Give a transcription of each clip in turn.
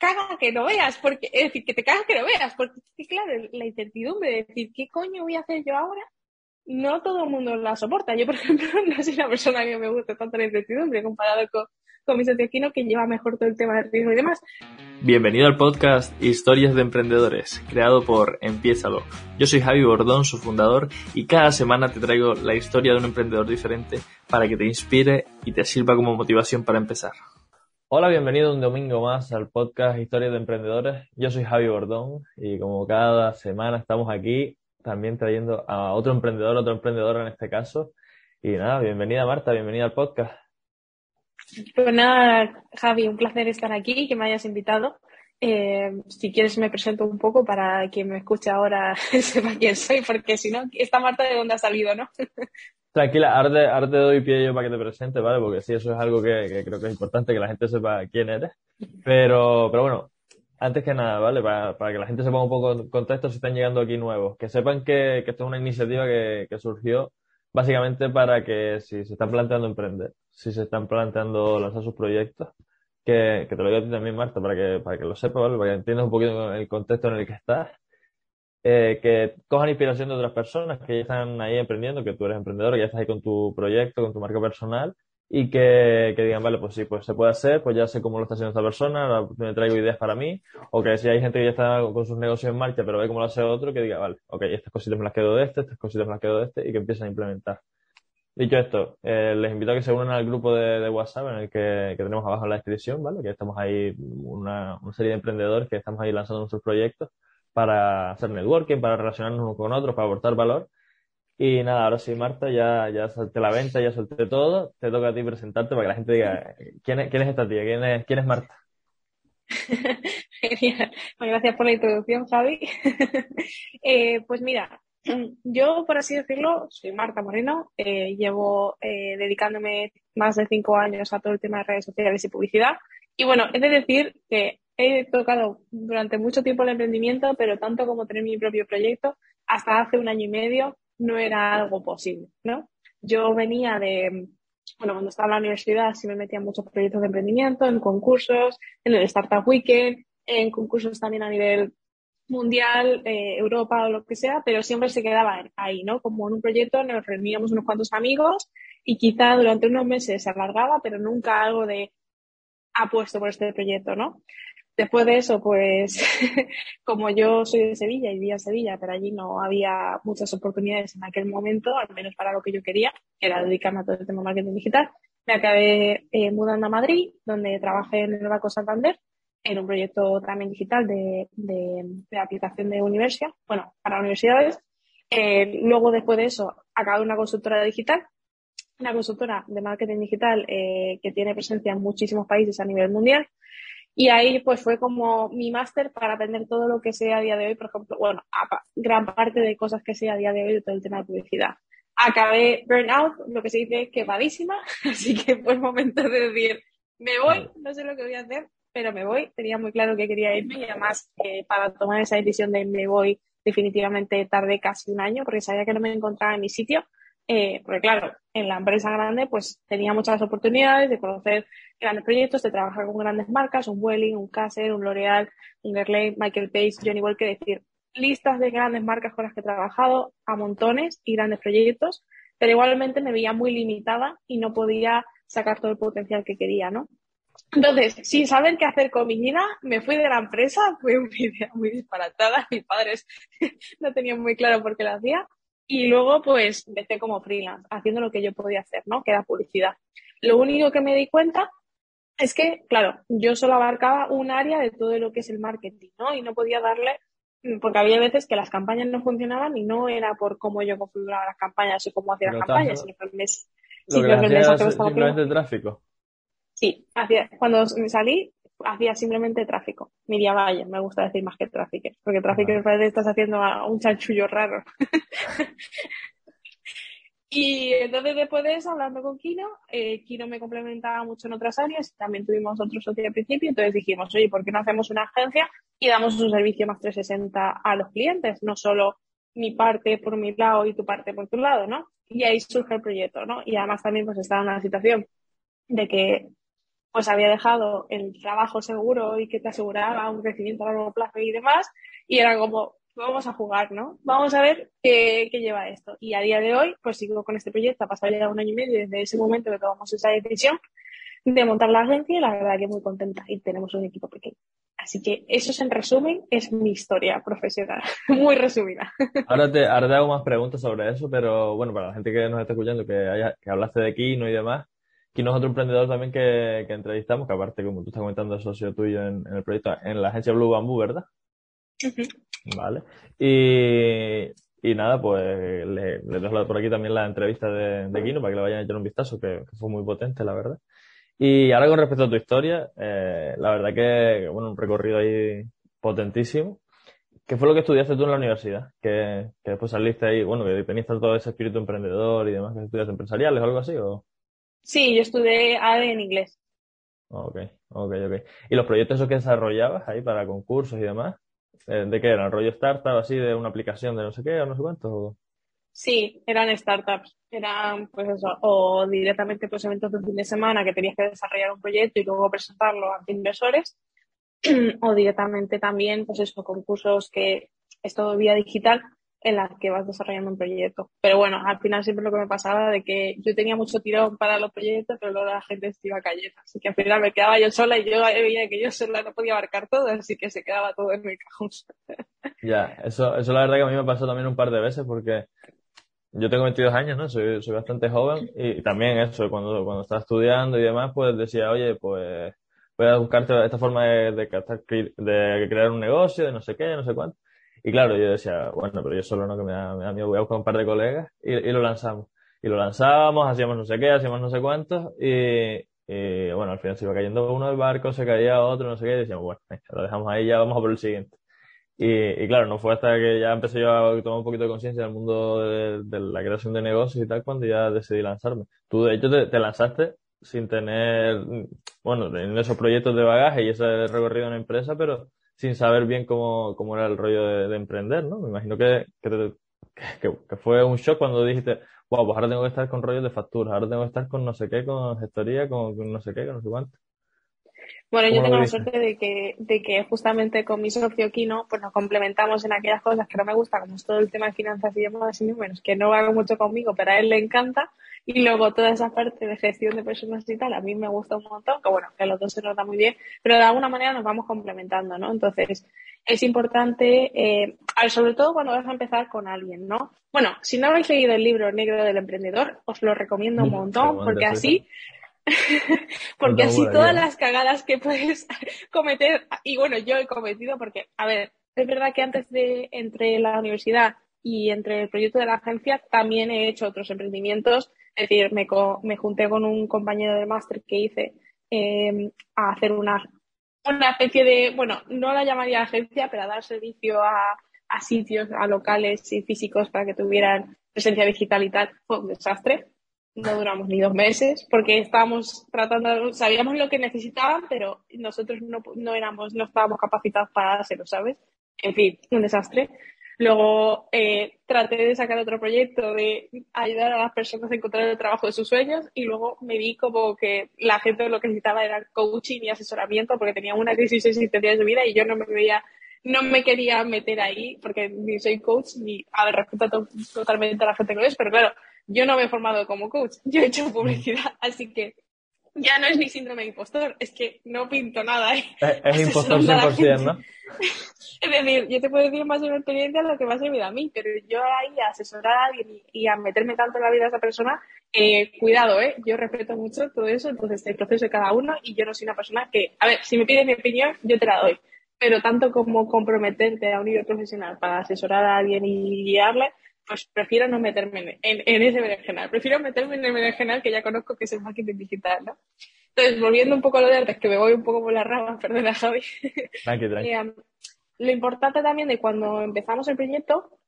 caga que no veas, porque, es decir, que te caga que no veas, porque claro, la incertidumbre de decir, ¿qué coño voy a hacer yo ahora? No todo el mundo la soporta. Yo, por ejemplo, no soy una persona que me guste tanto la incertidumbre comparado con, con mi socio que lleva mejor todo el tema del riesgo y demás. Bienvenido al podcast Historias de Emprendedores, creado por Empiézalo. Yo soy Javi Bordón, su fundador, y cada semana te traigo la historia de un emprendedor diferente para que te inspire y te sirva como motivación para empezar. Hola, bienvenido un domingo más al podcast Historias de Emprendedores. Yo soy Javi Bordón y como cada semana estamos aquí también trayendo a otro emprendedor, otro emprendedor en este caso. Y nada, bienvenida Marta, bienvenida al podcast. Pues nada, Javi, un placer estar aquí, que me hayas invitado. Eh, si quieres me presento un poco para quien me escuche ahora sepa quién soy, porque si no, esta Marta de dónde ha salido, ¿no? Tranquila, ahora te, doy pie yo para que te presente, ¿vale? Porque sí, eso es algo que, creo que es importante, que la gente sepa quién eres. Pero, pero bueno, antes que nada, ¿vale? Para, que la gente sepa un poco en contexto si están llegando aquí nuevos. Que sepan que, que esto es una iniciativa que surgió básicamente para que si se están planteando emprender, si se están planteando lanzar sus proyectos, que, te lo digo a ti también, Marta, para que, para que lo sepas, ¿vale? Para que entiendas un poquito el contexto en el que estás, eh, que cojan inspiración de otras personas que ya están ahí emprendiendo, que tú eres emprendedor, que ya estás ahí con tu proyecto, con tu marca personal, y que, que, digan, vale, pues sí, pues se puede hacer, pues ya sé cómo lo está haciendo esta persona, me traigo ideas para mí, o que si hay gente que ya está con sus negocios en marcha, pero ve cómo lo hace otro, que diga, vale, ok, estas cositas me las quedo de este, estas cositas me las quedo de este, y que empiecen a implementar. Dicho esto, eh, les invito a que se unan al grupo de, WhatsApp en el que, tenemos abajo en la descripción, ¿vale? Que estamos ahí, una, serie de emprendedores que estamos ahí lanzando nuestros proyectos para hacer networking, para relacionarnos unos con otros, para aportar valor y nada, ahora sí, Marta, ya, ya salté la venta, ya solté todo. Te toca a ti presentarte para que la gente diga, ¿quién es, esta tía? ¿Quién es, quién es Marta? Genial. gracias por la introducción, Javi. eh, pues mira, yo, por así decirlo, soy Marta Moreno. Eh, llevo eh, dedicándome más de cinco años a todo el tema de redes sociales y publicidad. Y bueno, es de decir que he tocado durante mucho tiempo el emprendimiento, pero tanto como tener mi propio proyecto, hasta hace un año y medio no era algo posible, ¿no? Yo venía de, bueno, cuando estaba en la universidad sí me metía en muchos proyectos de emprendimiento, en concursos, en el Startup Weekend, en concursos también a nivel mundial, eh, Europa o lo que sea, pero siempre se quedaba ahí, ¿no? Como en un proyecto nos reuníamos unos cuantos amigos y quizá durante unos meses se alargaba, pero nunca algo de apuesto por este proyecto, ¿no? Después de eso, pues como yo soy de Sevilla y vivía en Sevilla, pero allí no había muchas oportunidades en aquel momento, al menos para lo que yo quería, que era dedicarme a todo el tema marketing digital, me acabé eh, mudando a Madrid, donde trabajé en el Banco Santander, en un proyecto también digital de, de, aplicación de universidad, bueno, para universidades. Eh, luego, después de eso, acabé una consultora digital, una consultora de marketing digital eh, que tiene presencia en muchísimos países a nivel mundial y ahí pues fue como mi máster para aprender todo lo que sé a día de hoy, por ejemplo, bueno, gran parte de cosas que sé a día de hoy de todo el tema de publicidad. Acabé burnout, lo que se dice quemadísima, así que fue el momento de decir, me voy, no sé lo que voy a hacer, pero me voy. Tenía muy claro que quería irme y además eh, para tomar esa decisión de me voy definitivamente tardé casi un año porque sabía que no me encontraba en mi sitio eh, porque claro, en la empresa grande pues tenía muchas oportunidades de conocer grandes proyectos, de trabajar con grandes marcas, un Welling, un Caser, un L'Oreal, un Guerlain, Michael Page, Johnny Walker, decir, listas de grandes marcas con las que he trabajado a montones y grandes proyectos, pero igualmente me veía muy limitada y no podía sacar todo el potencial que quería, ¿no? Entonces, sin saber qué hacer con mi vida, me fui de la empresa, fue una idea muy disparatada, mis padres no tenían muy claro por qué lo hacía, y luego, pues, empecé como freelance, haciendo lo que yo podía hacer, ¿no? Que era publicidad. Lo único que me di cuenta es que, claro, yo solo abarcaba un área de todo lo que es el marketing, ¿no? Y no podía darle, porque había veces que las campañas no funcionaban y no era por cómo yo configuraba las campañas o cómo hacía las campañas, sino que me, simplemente tráfico. Sí, cuando me salí, hacía simplemente tráfico. Miriam Valle, me gusta decir más que tráfico, porque tráfico me parece que estás haciendo un chanchullo raro. y entonces después de eso, hablando con Kino, eh, Kino me complementaba mucho en otras áreas, también tuvimos otro socio al principio, entonces dijimos, oye, ¿por qué no hacemos una agencia y damos un servicio más 360 a los clientes? No solo mi parte por mi lado y tu parte por tu lado, ¿no? Y ahí surge el proyecto, ¿no? Y además también pues estaba en una situación de que pues había dejado el trabajo seguro y que te aseguraba un crecimiento a largo plazo y demás, y era como, vamos a jugar, ¿no? Vamos a ver qué, qué, lleva esto. Y a día de hoy, pues sigo con este proyecto, ha pasado ya un año y medio desde ese momento que tomamos esa decisión de montar la agencia y la verdad que muy contenta y tenemos un equipo pequeño. Así que eso es en resumen, es mi historia profesional, muy resumida. Ahora te, ahora te hago más preguntas sobre eso, pero bueno, para la gente que nos está escuchando, que, que hablaste de Kino y demás, Kino es otro emprendedor también que, que entrevistamos, que aparte, como tú estás comentando, es socio tuyo en, en el proyecto, en la agencia Blue Bamboo, ¿verdad? Vale. Y, y nada, pues le, le dejo por aquí también la entrevista de, de para que le vayan a echar un vistazo, que, que fue muy potente, la verdad. Y ahora con respecto a tu historia, eh, la verdad que, bueno, un recorrido ahí potentísimo. ¿Qué fue lo que estudiaste tú en la universidad? Que, que después saliste ahí, bueno, que tenías todo ese espíritu emprendedor y demás, que estudias empresariales o algo así, ¿o? Sí, yo estudié ADE en inglés. Ok, ok, ok. ¿Y los proyectos esos que desarrollabas ahí para concursos y demás? Eh, ¿De qué eran? ¿Rollo startup así de una aplicación de no sé qué o no sé cuánto? Sí, eran startups, eran pues eso, o directamente pues eventos de fin de semana que tenías que desarrollar un proyecto y luego presentarlo ante inversores, o directamente también pues eso, concursos que es todo vía digital en las que vas desarrollando un proyecto. Pero bueno, al final siempre lo que me pasaba de que yo tenía mucho tirón para los proyectos, pero luego la gente se iba cayendo. Así que al final me quedaba yo sola y yo veía que yo sola no podía abarcar todo, así que se quedaba todo en mi cajón. Ya, eso, eso la verdad que a mí me pasó también un par de veces porque yo tengo 22 años, ¿no? Soy, soy bastante joven y también eso, cuando, cuando estaba estudiando y demás, pues decía, oye, pues voy a buscarte esta forma de, de, de crear un negocio, de no sé qué, no sé cuánto. Y claro, yo decía, bueno, pero yo solo no, que me da, me da miedo, voy a buscar un par de colegas y, y lo lanzamos. Y lo lanzábamos, hacíamos no sé qué, hacíamos no sé cuántos y, y bueno, al final se iba cayendo uno del barco, se caía otro, no sé qué, y decíamos, bueno, lo dejamos ahí, ya vamos a por el siguiente. Y, y, claro, no fue hasta que ya empecé yo a tomar un poquito de conciencia del mundo de, de, la creación de negocios y tal, cuando ya decidí lanzarme. Tú, de hecho, te, te lanzaste sin tener, bueno, teniendo esos proyectos de bagaje y ese recorrido en la empresa, pero sin saber bien cómo, cómo era el rollo de, de emprender, ¿no? Me imagino que, que, te, que, que, fue un shock cuando dijiste, wow, pues ahora tengo que estar con rollos de facturas, ahora tengo que estar con no sé qué, con gestoría, con, con no sé qué, con no sé cuánto. Bueno, yo tengo la suerte de que, de que justamente con mi socio Kino, pues nos complementamos en aquellas cosas que no me gusta, como es todo el tema de finanzas y demás y números, que no hago mucho conmigo, pero a él le encanta. Y luego toda esa parte de gestión de personas y tal, a mí me gusta un montón, que bueno, que los dos se nos da muy bien, pero de alguna manera nos vamos complementando, ¿no? Entonces, es importante, eh, sobre todo cuando vas a empezar con alguien, ¿no? Bueno, si no habéis leído el libro negro del emprendedor, os lo recomiendo un montón, porque así porque así todas las cagadas que puedes cometer, y bueno, yo he cometido porque, a ver, es verdad que antes de entre la universidad y entre el proyecto de la agencia también he hecho otros emprendimientos, es decir, me, me junté con un compañero de máster que hice eh, a hacer una, una especie de, bueno, no la llamaría agencia, pero a dar servicio a, a sitios, a locales y físicos para que tuvieran presencia digital y tal, fue un desastre no duramos ni dos meses porque estábamos tratando, sabíamos lo que necesitaban, pero nosotros no, no éramos, no estábamos capacitados para hacerlo, ¿sabes? En fin, un desastre. Luego eh, traté de sacar otro proyecto de ayudar a las personas a encontrar el trabajo de sus sueños y luego me vi como que la gente lo que necesitaba era coaching y asesoramiento porque tenía una crisis existencial de vida y yo no me veía, no me quería meter ahí porque ni soy coach ni, a ver, respeto to totalmente a la gente que lo es, pero claro, yo no me he formado como coach, yo he hecho publicidad, así que ya no es ni síndrome de impostor, es que no pinto nada. ¿eh? Es, es impostor 100%, ¿no? es decir, yo te puedo decir más de una experiencia lo que me ha servido a mí, pero yo ahí a asesorar a alguien y, y a meterme tanto en la vida de esa persona, eh, cuidado, ¿eh? Yo respeto mucho todo eso, entonces el proceso de cada uno y yo no soy una persona que, a ver, si me pides mi opinión, yo te la doy, pero tanto como comprometerte a un nivel profesional para asesorar a alguien y guiarle, pues prefiero no meterme en, en, ese berenjenal. Prefiero meterme en el berenjenal que ya conozco que es el marketing digital, ¿no? Entonces, volviendo un poco a lo de antes, que me voy un poco por las ramas, perdona, Javi. Tranqui, tranqui. Eh, lo importante también de cuando empezamos el proyecto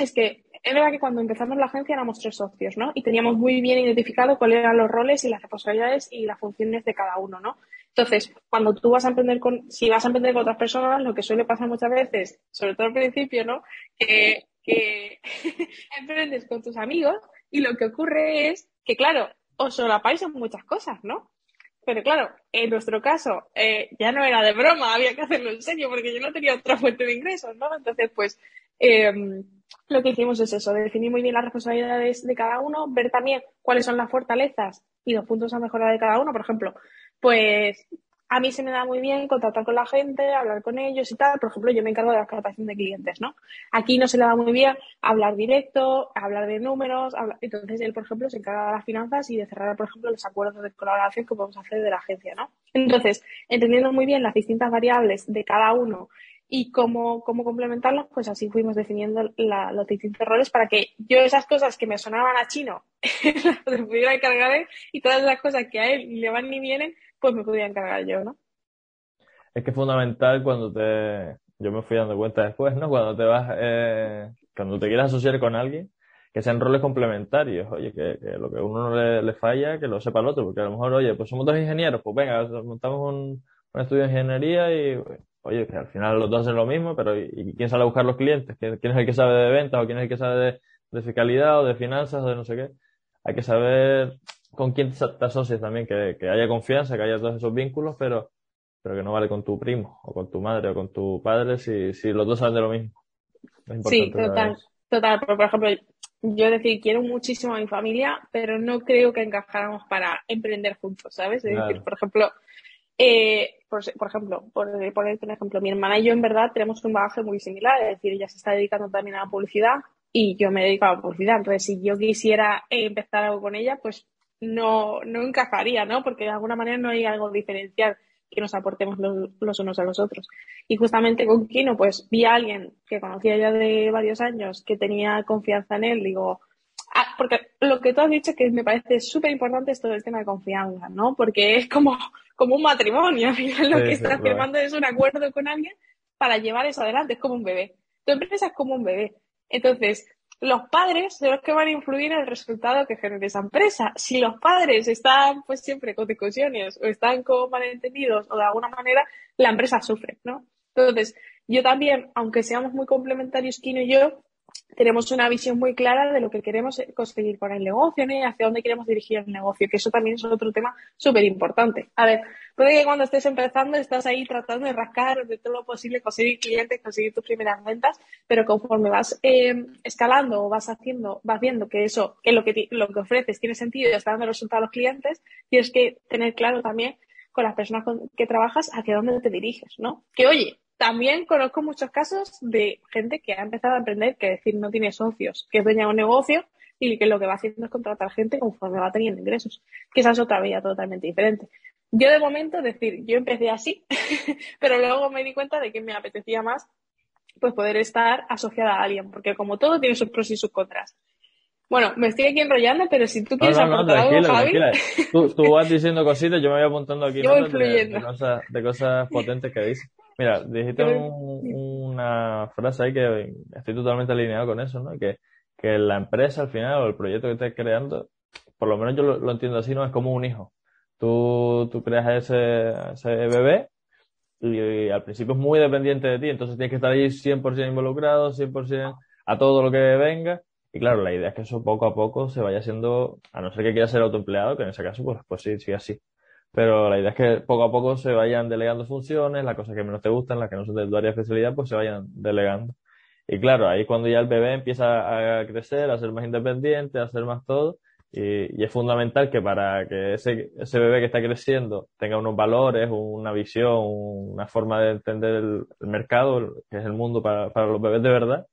es que es verdad que cuando empezamos la agencia éramos tres socios, ¿no? Y teníamos muy bien identificado cuáles eran los roles y las responsabilidades y las funciones de cada uno, ¿no? Entonces, cuando tú vas a emprender con, si vas a emprender con otras personas, lo que suele pasar muchas veces, sobre todo al principio, ¿no? Que que emprendes con tus amigos y lo que ocurre es que, claro, os solapáis en muchas cosas, ¿no? pero claro, en nuestro caso eh, ya no era de broma, había que hacerlo en serio porque yo no tenía otra fuente de ingresos, ¿no? Entonces, pues em, lo que hicimos es eso, definir muy bien las responsabilidades de cada uno, ver también cuáles son las fortalezas y los puntos a mejorar de cada uno. Por ejemplo, pues a mí se me da muy bien contactar con la gente, hablar con ellos y tal. Por ejemplo, yo me encargo de la captación de clientes, ¿no? Aquí no se le da muy bien hablar directo, hablar de números. Entonces, él, por ejemplo, se encarga de las finanzas y de cerrar, por ejemplo, los acuerdos de colaboración que podemos hacer de la agencia, ¿no? Entonces, entendiendo muy bien las distintas variables de cada uno y cómo, cómo complementarlos, pues así fuimos definiendo los distintos roles para que yo esas cosas que me sonaban a chino las pudiera encargar él y todas las cosas que a él le van ni vienen, pues me podía encargar yo, ¿no? Es que es fundamental cuando te... Yo me fui dando cuenta después, ¿no? Cuando te vas... Eh... Cuando te quieres asociar con alguien, que sean roles complementarios, oye, que, lo que uno le, le, falla, que lo sepa el otro, porque a lo mejor, oye, pues somos dos ingenieros, pues venga, montamos un, un estudio de ingeniería y oye, que al final los dos hacen lo mismo, pero ¿y, quién sale a buscar los clientes? ¿Quién, es el que sabe de ventas o quién es el que sabe de, fiscalidad o de finanzas o de no sé qué? Hay que saber con quién te asocias también, que, haya confianza, que haya todos esos vínculos, pero, pero que no vale con tu primo o con tu madre o con tu padre si, si los dos saben de lo mismo. sí, total, total. Por, ejemplo, yo decir, quiero muchísimo a mi familia, pero no creo que encajáramos para emprender juntos, ¿sabes? Es decir, por ejemplo, eh, por, ejemplo, por poner un ejemplo, mi hermana y yo en verdad tenemos un bagaje muy similar, es decir, ella se está dedicando también a la publicidad y yo me dedico a la publicidad. Entonces, si yo quisiera empezar algo con ella, pues no, no encajaría, ¿no? Porque de alguna manera no hay algo diferencial que nos aportemos los, unos a los otros. Y justamente con Kino, pues vi a alguien que conocía ya de varios años, que tenía confianza en él, digo, ah, porque lo que tú has dicho que me parece súper importante es todo el tema de confianza, ¿no? Porque es como como un matrimonio. Al final lo que estás firmando es un acuerdo con alguien para llevar eso adelante. Es como un bebé. Tu empresa es como un bebé. Entonces, los padres son los que van a influir en el resultado que genere esa empresa. Si los padres están pues siempre con discusiones o están con malentendidos o de alguna manera, la empresa sufre, ¿no? Entonces, yo también, aunque seamos muy complementarios, Kino y yo, tenemos una visión muy clara de lo que queremos conseguir con el negocio y hacia dónde queremos dirigir el negocio, que eso también es otro tema súper importante. A ver, puede que cuando estés empezando estás ahí tratando de rascar de todo lo posible, conseguir clientes, conseguir tus primeras ventas, pero conforme vas eh, escalando o vas haciendo, vas viendo que eso, que lo que, lo que ofreces tiene sentido y está dando resultados a los clientes, tienes que tener claro también con las personas con que trabajas hacia dónde te diriges, ¿no? Que oye, también conozco muchos casos de gente que ha empezado a emprender, que decir no tiene socios, que es dueña de un negocio y que lo que va haciendo es contratar gente conforme va teniendo ingresos, que esa es otra vía totalmente diferente. Yo de momento, decir, yo empecé así, pero luego me di cuenta de que me apetecía más pues poder estar asociada a alguien, porque como todo tiene sus pros y sus contras. Bueno, me estoy aquí enrollando, pero si tú quieres aportar algo, Javi... Tú, tú, vas diciendo cositas, yo me voy apuntando aquí de, cosas, de cosas potentes que dices. Mira, dijiste una frase ahí que estoy totalmente alineado con eso, ¿no? Que, que la empresa al final o el proyecto que estés creando, por lo menos yo lo, entiendo así, no es como un hijo. Tú, tú creas ese, ese bebé y, al principio es muy dependiente de ti, entonces tienes que estar ahí 100% involucrado, 100% a todo lo que venga. Y claro, la idea es que eso poco a poco se vaya haciendo, a no ser que quieras ser autoempleado, que en ese caso, pues, pues sí, sí, así pero la idea es que poco a poco se vayan delegando funciones, las cosas que menos te gustan, las que no son de tu área de especialidad, pues se vayan delegando. Y claro, ahí cuando ya el bebé empieza a crecer, a ser más independiente, a hacer más todo, y, es fundamental que para que ese, ese bebé que está creciendo tenga unos valores, una visión, una forma de entender el, mercado, que es el mundo para, para los bebés de verdad,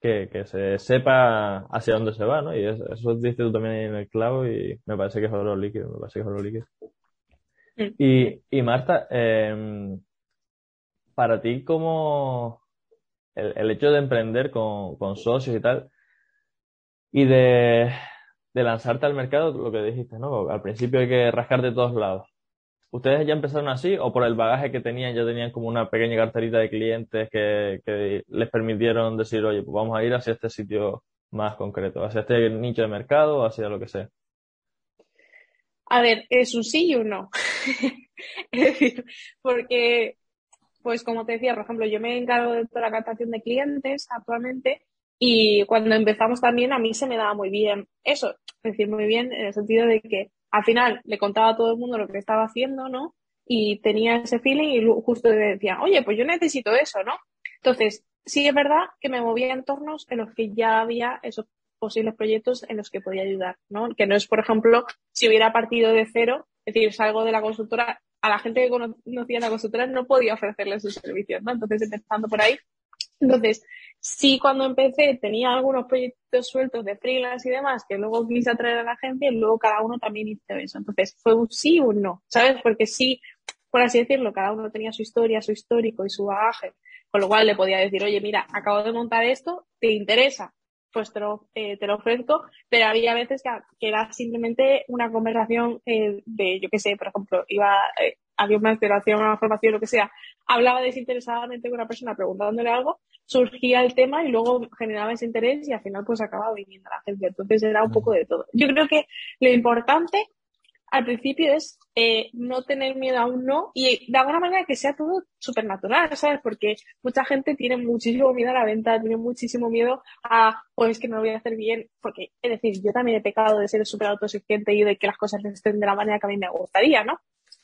que, que, se sepa hacia dónde se va, ¿no? Y eso, eso dices tú también en el clavo y me parece que es oro líquido, me parece que es oro líquido. Y, y Marta, eh, para ti, como el, el, hecho de emprender con, con, socios y tal, y de, de, lanzarte al mercado, lo que dijiste, ¿no? Al principio hay que rascar de todos lados. ¿Ustedes ya empezaron así o por el bagaje que tenían ya tenían como una pequeña carterita de clientes que, que les permitieron decir, oye, pues vamos a ir hacia este sitio más concreto, hacia este nicho de mercado, hacia lo que sea? A ver, es un sí y un no. es decir, porque, pues como te decía, por ejemplo, yo me encargo de toda la captación de clientes actualmente y cuando empezamos también a mí se me daba muy bien eso, es decir, muy bien en el sentido de que al final le contaba a todo el mundo lo que estaba haciendo, ¿no? Y tenía ese feeling y justo decía, oye, pues yo necesito eso, ¿no? Entonces, sí es verdad que me movía en entornos en los que ya había esos posibles proyectos en los que podía ayudar, ¿no? Que no es, por ejemplo, si hubiera partido de cero, es decir, salgo de la consultora, a la gente que conocía la consultora no podía ofrecerle sus servicios, ¿no? Entonces, empezando por ahí. Entonces, sí cuando empecé tenía algunos proyectos sueltos de freelance y demás que luego quise atraer a la gente y luego cada uno también hizo eso. Entonces, fue un sí o un no, ¿sabes? Porque sí, por así decirlo, cada uno tenía su historia, su histórico y su bagaje, con lo cual le podía decir, oye, mira, acabo de montar esto, ¿te interesa? pues te lo, eh, te lo ofrezco, pero había veces que, era simplemente una conversación eh, de, yo qué sé, por ejemplo, iba, eh, había una instalación, una formación, lo que sea, hablaba desinteresadamente con una persona preguntándole algo, surgía el tema y luego generaba ese interés y al final pues acababa viniendo la gente. Entonces era un poco de todo. Yo creo que lo importante al principio es eh, no tener miedo a un no y de alguna manera que sea todo súper natural, ¿sabes? Porque mucha gente tiene muchísimo miedo a la venta, tiene muchísimo miedo a, pues que no lo voy a hacer bien, porque, es decir, yo también he pecado de ser súper autoexigente y de que las cosas no estén de la manera que a mí me gustaría, ¿no?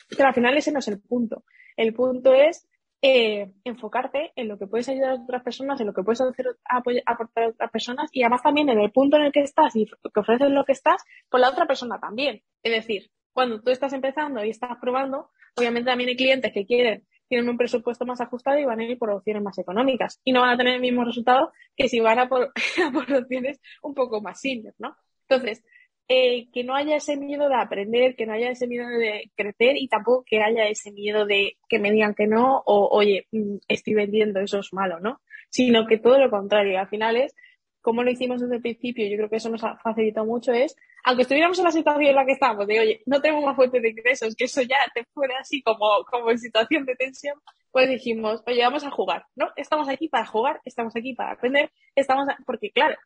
Pero al final ese no es el punto. El punto es eh, enfocarte en lo que puedes ayudar a otras personas, en lo que puedes aportar a otras personas y además también en el punto en el que estás y que ofreces lo que estás, con la otra persona también. Es decir, cuando tú estás empezando y estás probando, obviamente también hay clientes que quieren, tienen un presupuesto más ajustado y van a ir por opciones más económicas y no van a tener el mismo resultado que si van a por, opciones un poco más simples, ¿no? Entonces, eh, que no haya ese miedo de aprender, que no haya ese miedo de crecer y tampoco que haya ese miedo de que me digan que no o, oye, mm, estoy vendiendo, eso es malo, ¿no? Sino que todo lo contrario, al final es como lo hicimos desde el principio, yo creo que eso nos ha facilitado mucho, es, aunque estuviéramos en la situación en la que estamos, de oye, no tenemos más fuente de ingresos, que eso ya te fuera así como, como en situación de tensión, pues dijimos, oye, vamos a jugar, ¿no? Estamos aquí para jugar, estamos aquí para aprender, estamos, porque claro,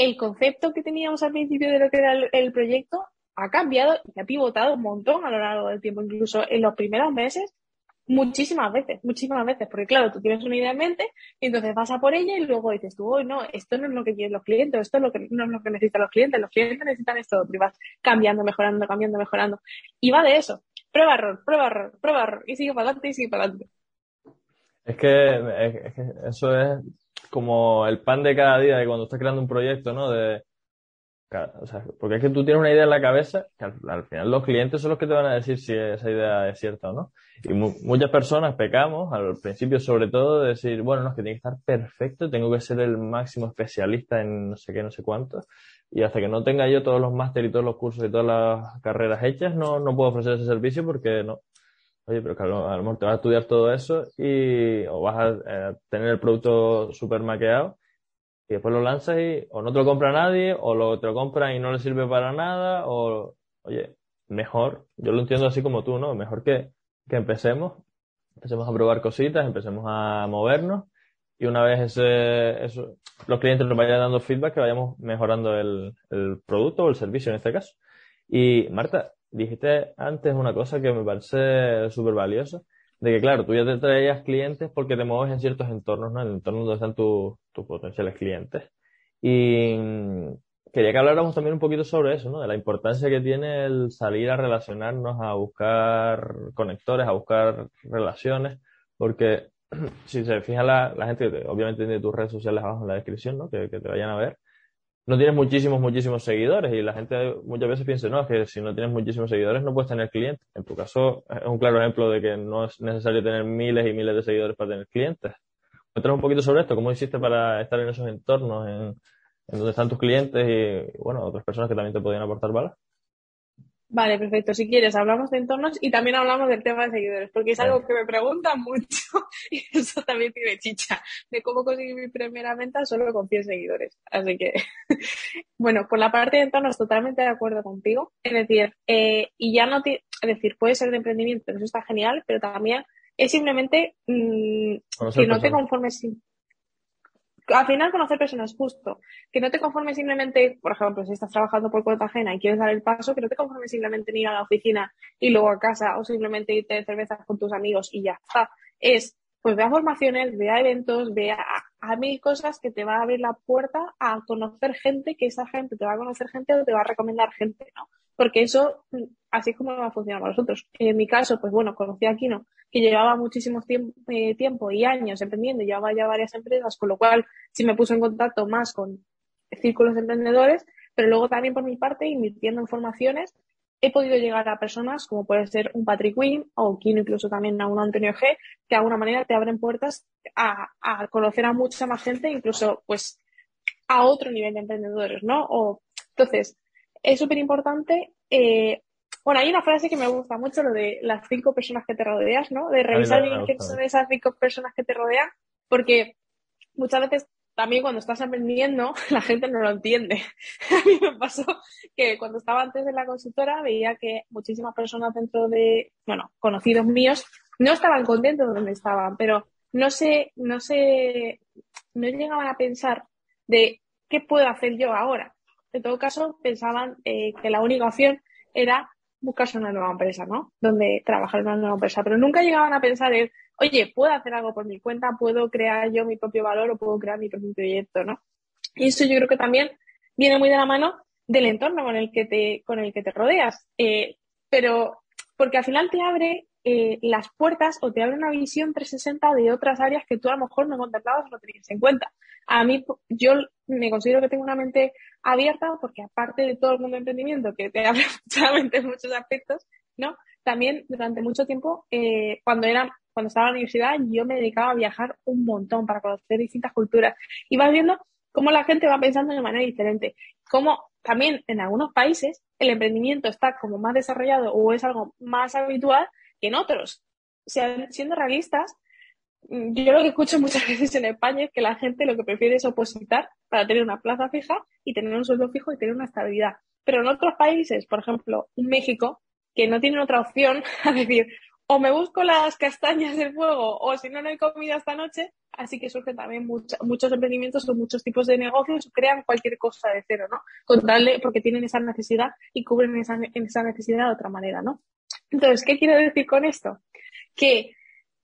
el concepto que teníamos al principio de lo que era el proyecto ha cambiado y ha pivotado un montón a lo largo del tiempo, incluso en los primeros meses muchísimas veces, muchísimas veces, porque claro, tú tienes una idea en mente y entonces vas a por ella y luego dices tú, hoy no, esto no es lo que quieren los clientes, esto es lo que, no es lo que necesitan los clientes, los clientes necesitan esto y vas cambiando, mejorando, cambiando, mejorando. Y va de eso, prueba error, prueba error, prueba error, y sigue para adelante y sigue para adelante. Es que, es que eso es como el pan de cada día de cuando estás creando un proyecto, ¿no? De, o sea, porque es que tú tienes una idea en la cabeza que al, final los clientes son los que te van a decir si esa idea es cierta o no. Y muchas personas pecamos, al principio sobre todo, de decir, bueno, no, es que tiene que estar perfecto, tengo que ser el máximo especialista en no sé qué, no sé cuánto. Y hasta que no tenga yo todos los másteres y todos los cursos y todas las carreras hechas, no, no puedo ofrecer ese servicio porque no. Oye, pero que a lo, mejor te vas a estudiar todo eso y o vas a eh, tener el producto super maqueado y después lo lanzas y o no te lo compra nadie, o lo, te lo compran y no le sirve para nada, o, oye, mejor, yo lo entiendo así como tú, ¿no? Mejor que, que empecemos, empecemos a probar cositas, empecemos a movernos, y una vez los clientes nos vayan dando feedback, que vayamos mejorando el, el producto o el servicio en este caso. Y Marta, dijiste antes una cosa que me parece súper valiosa, de que claro, tú ya te traías clientes porque te mueves en ciertos entornos, ¿no? En entornos donde están tus, tus potenciales clientes. Y mm, quería que habláramos también un poquito sobre eso, ¿no? De la importancia que tiene el salir a relacionarnos, a buscar conectores, a buscar relaciones, porque si se fija la, la gente, obviamente tiene tus redes sociales abajo en la descripción, ¿no? Que, que te vayan a ver no tienes muchísimos, muchísimos seguidores y la gente muchas veces piensa, no, es que si no tienes muchísimos seguidores no puedes tener clientes. En tu caso es un claro ejemplo de que no es necesario tener miles y miles de seguidores para tener clientes. Cuéntanos un poquito sobre esto, cómo hiciste para estar en esos entornos, en, donde están tus clientes y, bueno, otras personas que también te podían aportar balas. Vale, perfecto. Si quieres, hablamos de entornos y también hablamos del tema de seguidores, porque es algo que me preguntan mucho y eso también tiene chicha, de cómo conseguir mi primera venta solo con 100 seguidores. Así que, bueno, por la parte de entornos, totalmente de acuerdo contigo. Es decir, eh, y ya no te, es decir, puede ser de emprendimiento, eso está genial, pero también es simplemente mm, que no te conformes sin al final conocer personas, justo. Que no te conformes simplemente, por ejemplo, si estás trabajando por cuenta ajena y quieres dar el paso, que no te conformes simplemente en ir a la oficina y luego a casa o simplemente irte de cervezas con tus amigos y ya está. Es, pues ve a formaciones, ve a eventos, ve a, a mil cosas que te va a abrir la puerta a conocer gente, que esa gente te va a conocer gente o te va a recomendar gente, ¿no? Porque eso, así es como va a funcionar para nosotros. En mi caso, pues bueno, conocí a Kino, que llevaba muchísimo tiempo, eh, tiempo y años emprendiendo, llevaba ya varias empresas, con lo cual sí me puso en contacto más con círculos de emprendedores, pero luego también por mi parte, invirtiendo en formaciones, he podido llegar a personas como puede ser un Patrick Wynn o Kino incluso también a un Antonio G, que de alguna manera te abren puertas a, a conocer a mucha más gente, incluso pues a otro nivel de emprendedores, ¿no? O, entonces, es súper importante. Eh, bueno, hay una frase que me gusta mucho, lo de las cinco personas que te rodeas, ¿no? De revisar bien quiénes son esas cinco personas que te rodean, porque muchas veces también cuando estás aprendiendo, la gente no lo entiende. A mí me pasó que cuando estaba antes de la consultora veía que muchísimas personas dentro de, bueno, conocidos míos, no estaban contentos de donde estaban, pero no sé, no sé, no llegaban a pensar de qué puedo hacer yo ahora. En todo caso, pensaban eh, que la única opción era buscarse una nueva empresa, ¿no? Donde trabajar en una nueva empresa, pero nunca llegaban a pensar en, oye, puedo hacer algo por mi cuenta, puedo crear yo mi propio valor o puedo crear mi propio proyecto, ¿no? Y eso yo creo que también viene muy de la mano del entorno con el que te, con el que te rodeas. Eh, pero porque al final te abre eh, las puertas o te abre una visión 360 de otras áreas que tú a lo mejor no contemplabas o no tenías en cuenta. A mí, yo me considero que tengo una mente abierta porque aparte de todo el mundo de emprendimiento que te abre mente en muchos aspectos, ¿no? También durante mucho tiempo, eh, cuando era, cuando estaba en la universidad, yo me dedicaba a viajar un montón para conocer distintas culturas. Y vas viendo cómo la gente va pensando de manera diferente. Cómo también en algunos países el emprendimiento está como más desarrollado o es algo más habitual que en otros. siendo realistas, yo lo que escucho muchas veces en España es que la gente lo que prefiere es opositar para tener una plaza fija y tener un sueldo fijo y tener una estabilidad. Pero en otros países, por ejemplo, México, que no tienen otra opción a decir, o me busco las castañas del fuego o si no, no hay comida esta noche, así que surgen también muchos emprendimientos o muchos tipos de negocios, crean cualquier cosa de cero, ¿no? Con porque tienen esa necesidad y cubren esa necesidad de otra manera, ¿no? Entonces, ¿qué quiero decir con esto? Que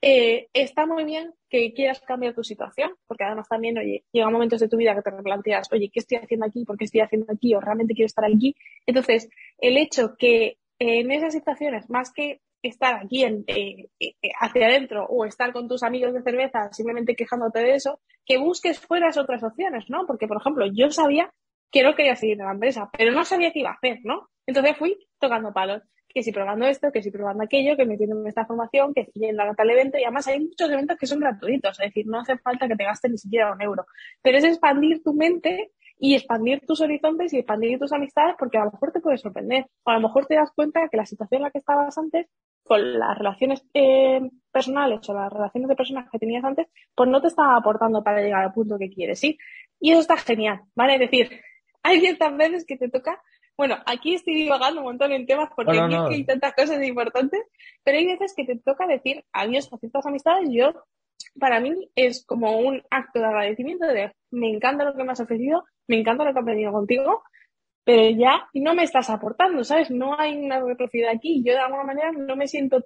eh, está muy bien que quieras cambiar tu situación, porque además también, oye, llega momentos de tu vida que te replanteas, oye, ¿qué estoy haciendo aquí? ¿Por qué estoy haciendo aquí? ¿O realmente quiero estar aquí? Entonces, el hecho que en esas situaciones, más que estar aquí en, eh, eh, hacia adentro o estar con tus amigos de cerveza simplemente quejándote de eso, que busques fuera otras opciones, ¿no? Porque, por ejemplo, yo sabía que no quería seguir en la empresa, pero no sabía qué iba a hacer, ¿no? Entonces fui tocando palos que si probando esto, que si probando aquello, que metiendo en esta formación, que yendo a tal evento. Y además hay muchos eventos que son gratuitos, es decir, no hace falta que te gastes ni siquiera un euro. Pero es expandir tu mente y expandir tus horizontes y expandir tus amistades porque a lo mejor te puede sorprender. O a lo mejor te das cuenta que la situación en la que estabas antes, con las relaciones eh, personales o las relaciones de personas que tenías antes, pues no te estaba aportando para llegar al punto que quieres, ¿sí? Y eso está genial, ¿vale? Es decir, hay ciertas veces que te toca bueno, aquí estoy divagando un montón en temas porque aquí hay tantas cosas importantes, pero hay veces que te toca decir adiós a ciertas amistades. Yo, para mí, es como un acto de agradecimiento de me encanta lo que me has ofrecido, me encanta lo que he aprendido contigo, pero ya no me estás aportando, ¿sabes? No hay una reciprocidad aquí. Yo de alguna manera no me siento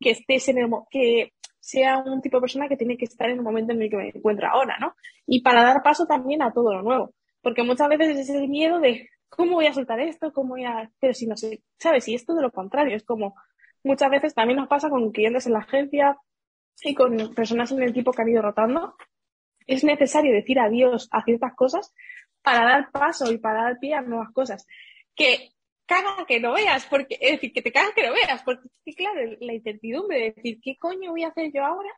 que estés en el que sea un tipo de persona que tiene que estar en el momento en el que me encuentro ahora, ¿no? Y para dar paso también a todo lo nuevo. Porque muchas veces es ese miedo de ¿cómo voy a soltar esto? ¿Cómo voy a...? Pero si no sé, ¿sabes? Y esto de lo contrario, es como muchas veces también nos pasa con clientes en la agencia y con personas en el equipo que han ido rotando. Es necesario decir adiós a ciertas cosas para dar paso y para dar pie a nuevas cosas. Que caga que no veas, porque, es decir, que te caga que no veas, porque claro, la incertidumbre de decir, ¿qué coño voy a hacer yo ahora?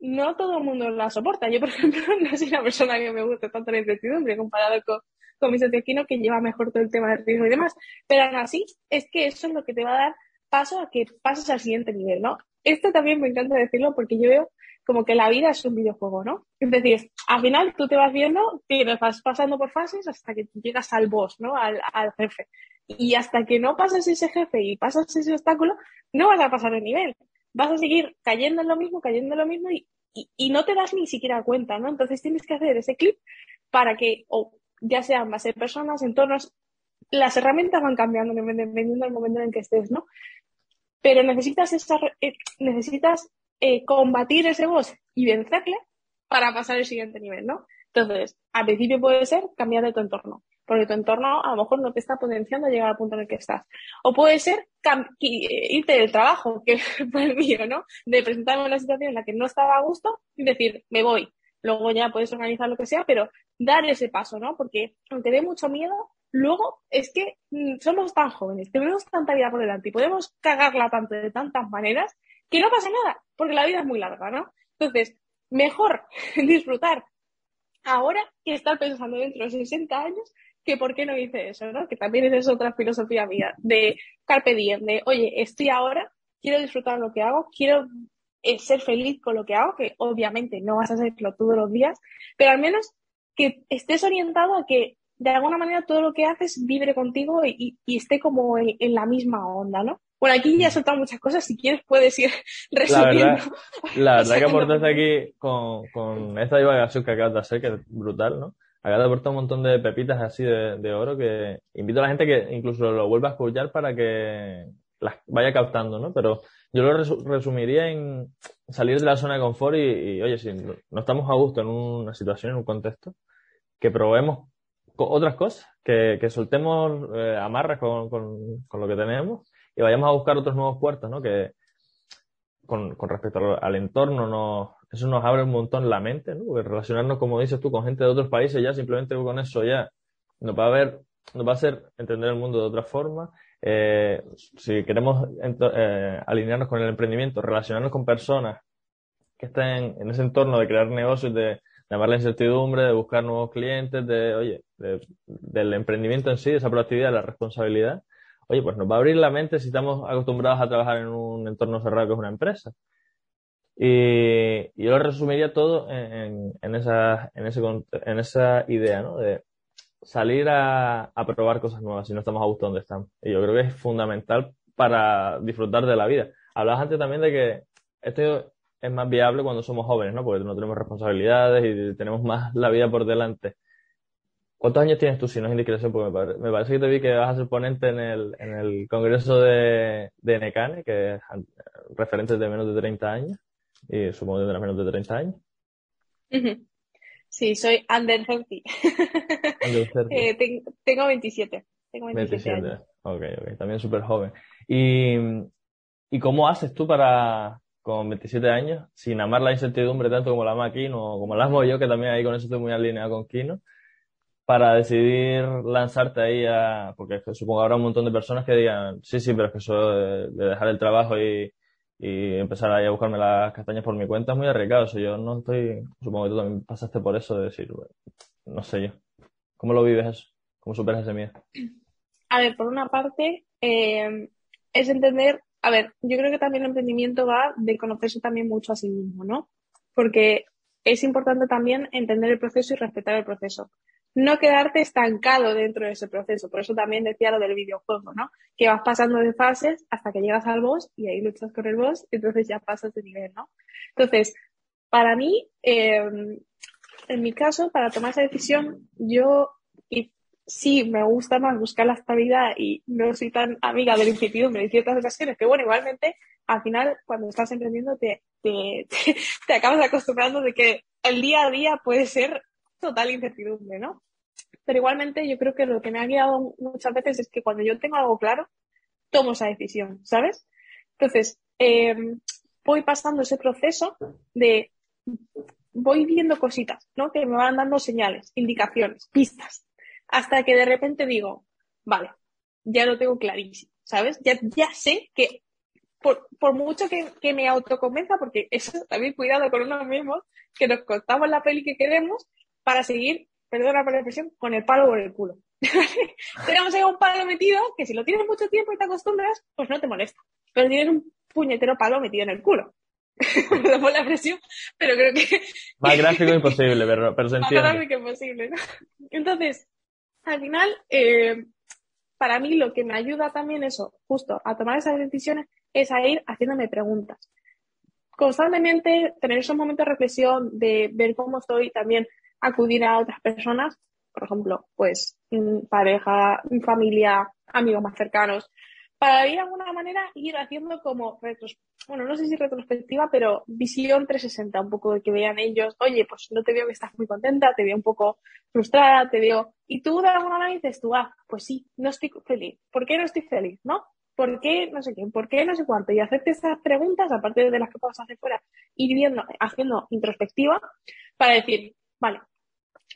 No todo el mundo la soporta. Yo, por ejemplo, no soy una persona que me guste tanto la incertidumbre comparado con, con mi socio que lleva mejor todo el tema de riesgo y demás. Pero aún así, es que eso es lo que te va a dar paso a que pases al siguiente nivel, ¿no? Esto también me encanta decirlo porque yo veo como que la vida es un videojuego, ¿no? Es decir, al final tú te vas viendo, te vas pasando por fases hasta que llegas al boss, ¿no? Al, al jefe. Y hasta que no pasas ese jefe y pasas ese obstáculo, no vas a pasar de nivel. Vas a seguir cayendo en lo mismo, cayendo en lo mismo y, y, no te das ni siquiera cuenta, ¿no? Entonces tienes que hacer ese clip para que, ya sean base de personas, entornos, las herramientas van cambiando dependiendo del momento en el que estés, ¿no? Pero necesitas, esa, eh, necesitas eh, combatir ese boss y vencerle para pasar al siguiente nivel, ¿no? Entonces, al principio puede ser cambiar de tu entorno. porque tu entorno a lo mejor no te está potenciando a llegar al punto en el que estás. O puede ser irte del trabajo, que fue el mío, ¿no? De presentarme una situación en la que no estaba a gusto y decir, me voy. Luego ya puedes organizar lo que sea, pero dar ese paso, ¿no? Porque aunque dé mucho miedo, luego es que mm, somos tan jóvenes, tenemos tanta vida por delante y podemos cagarla tanto de tantas maneras que no pasa nada, porque la vida es muy larga, ¿no? Entonces, mejor disfrutar ahora que estar pensando dentro de 60 años que por qué no hice eso, ¿no? Que también es otra filosofía mía, de carpe diem, de, oye, estoy ahora, quiero disfrutar lo que hago, quiero eh, ser feliz con lo que hago, que obviamente no vas a hacerlo todos los días, pero al menos que estés orientado a que de alguna manera todo lo que haces vibre contigo y, esté como en, la misma onda, ¿no? Bueno, aquí ya he soltado muchas cosas, si quieres puedes ir resumiendo. La verdad, que aportaste aquí con, con esta divagación que acabas de hacer, que es brutal, ¿no? Acabas de aportar un montón de pepitas así de, oro que invito a la gente que incluso lo vuelva a escuchar para que las vaya captando, ¿no? Pero yo lo resumiría en salir de la zona de confort y, oye, si no estamos a gusto en una situación, en un contexto, que probemos otras cosas, que, que soltemos eh, amarras con, con, lo que tenemos y vayamos a buscar otros nuevos puertos, ¿no? Que con, con respecto al, entorno, no, eso nos abre un montón la mente, ¿no? Relacionarnos, como dices tú, con gente de otros países ya, simplemente con eso ya nos va a ver, nos va a hacer entender el mundo de otra forma. Eh, si queremos eh, alinearnos con el emprendimiento, relacionarnos con personas que estén en ese entorno de crear negocios, de llamar la incertidumbre, de buscar nuevos clientes, de, oye, del emprendimiento en sí, de esa proactividad, de la responsabilidad, oye, pues nos va a abrir la mente si estamos acostumbrados a trabajar en un entorno cerrado que es una empresa. Y, yo lo resumiría todo en, en, esa, en, ese, en esa idea, ¿no? De salir a, a probar cosas nuevas si no estamos a gusto donde estamos. Y yo creo que es fundamental para disfrutar de la vida. Hablabas antes también de que esto es más viable cuando somos jóvenes, ¿no? Porque no tenemos responsabilidades y tenemos más la vida por delante. ¿Cuántos años tienes tú, si no es indiscreción? Porque me, parece que te vi que vas a ser ponente en el, en el congreso de, de NECANE, que es referentes de menos de 30 años, y supongo que tendrás menos de 30 años. Sí, soy under 30. eh, tengo 27. Tengo 27, años. Ok, ok, también súper joven. ¿Y, ¿Y cómo haces tú para, con 27 años, sin amar la incertidumbre tanto como la ama Kino o como la amo yo, que también ahí con eso estoy muy alineado con Kino, para decidir lanzarte ahí a, porque supongo que habrá un montón de personas que digan, sí, sí, pero es que eso de, dejar el trabajo y, y, empezar a buscarme las castañas por mi cuenta es muy arriesgado. O yo no estoy, supongo que tú también pasaste por eso de decir, no sé yo. ¿Cómo lo vives eso? ¿Cómo superas ese miedo? A ver, por una parte, eh, es entender a ver, yo creo que también el emprendimiento va de conocerse también mucho a sí mismo, ¿no? Porque es importante también entender el proceso y respetar el proceso. No quedarte estancado dentro de ese proceso. Por eso también decía lo del videojuego, ¿no? Que vas pasando de fases hasta que llegas al boss y ahí luchas con el boss y entonces ya pasas de nivel, ¿no? Entonces, para mí, eh, en mi caso, para tomar esa decisión, yo sí me gusta más buscar la estabilidad y no soy tan amiga de la en ciertas ocasiones, que bueno, igualmente al final cuando estás emprendiendo te, te, te, acabas acostumbrando de que el día a día puede ser total incertidumbre, ¿no? Pero igualmente yo creo que lo que me ha guiado muchas veces es que cuando yo tengo algo claro, tomo esa decisión, ¿sabes? Entonces, eh, voy pasando ese proceso de, voy viendo cositas, ¿no? Que me van dando señales, indicaciones, pistas hasta que de repente digo, vale, ya lo tengo clarísimo, ¿sabes? Ya, ya sé que por, por mucho que, que, me autoconvenza, porque eso también cuidado con uno mismo, que nos contamos la peli que queremos para seguir, perdona por la expresión, con el palo por el culo. Tenemos ahí un palo metido que si lo tienes mucho tiempo y te acostumbras, pues no te molesta. Pero tienes un puñetero palo metido en el culo. Perdón por la presión, pero creo que... Más gráfico imposible, pero, pero se entiende. Más gráfico imposible, ¿no? Entonces, al final, eh, para mí lo que me ayuda también eso, justo a tomar esas decisiones, es a ir haciéndome preguntas. Constantemente tener esos momentos de reflexión, de ver cómo estoy, también acudir a otras personas, por ejemplo, pues pareja, familia, amigos más cercanos, para de alguna manera ir haciendo como bueno, no sé si retrospectiva, pero visión 360, un poco de que vean ellos, oye, pues no te veo que estás muy contenta, te veo un poco frustrada, te veo, y tú de alguna manera dices tú, ah, pues sí, no estoy feliz. ¿Por qué no estoy feliz? ¿No? ¿Por qué no sé qué? ¿Por qué no sé cuánto? Y hacerte esas preguntas, aparte de las que puedas hacer fuera, ir viendo, haciendo introspectiva para decir, vale.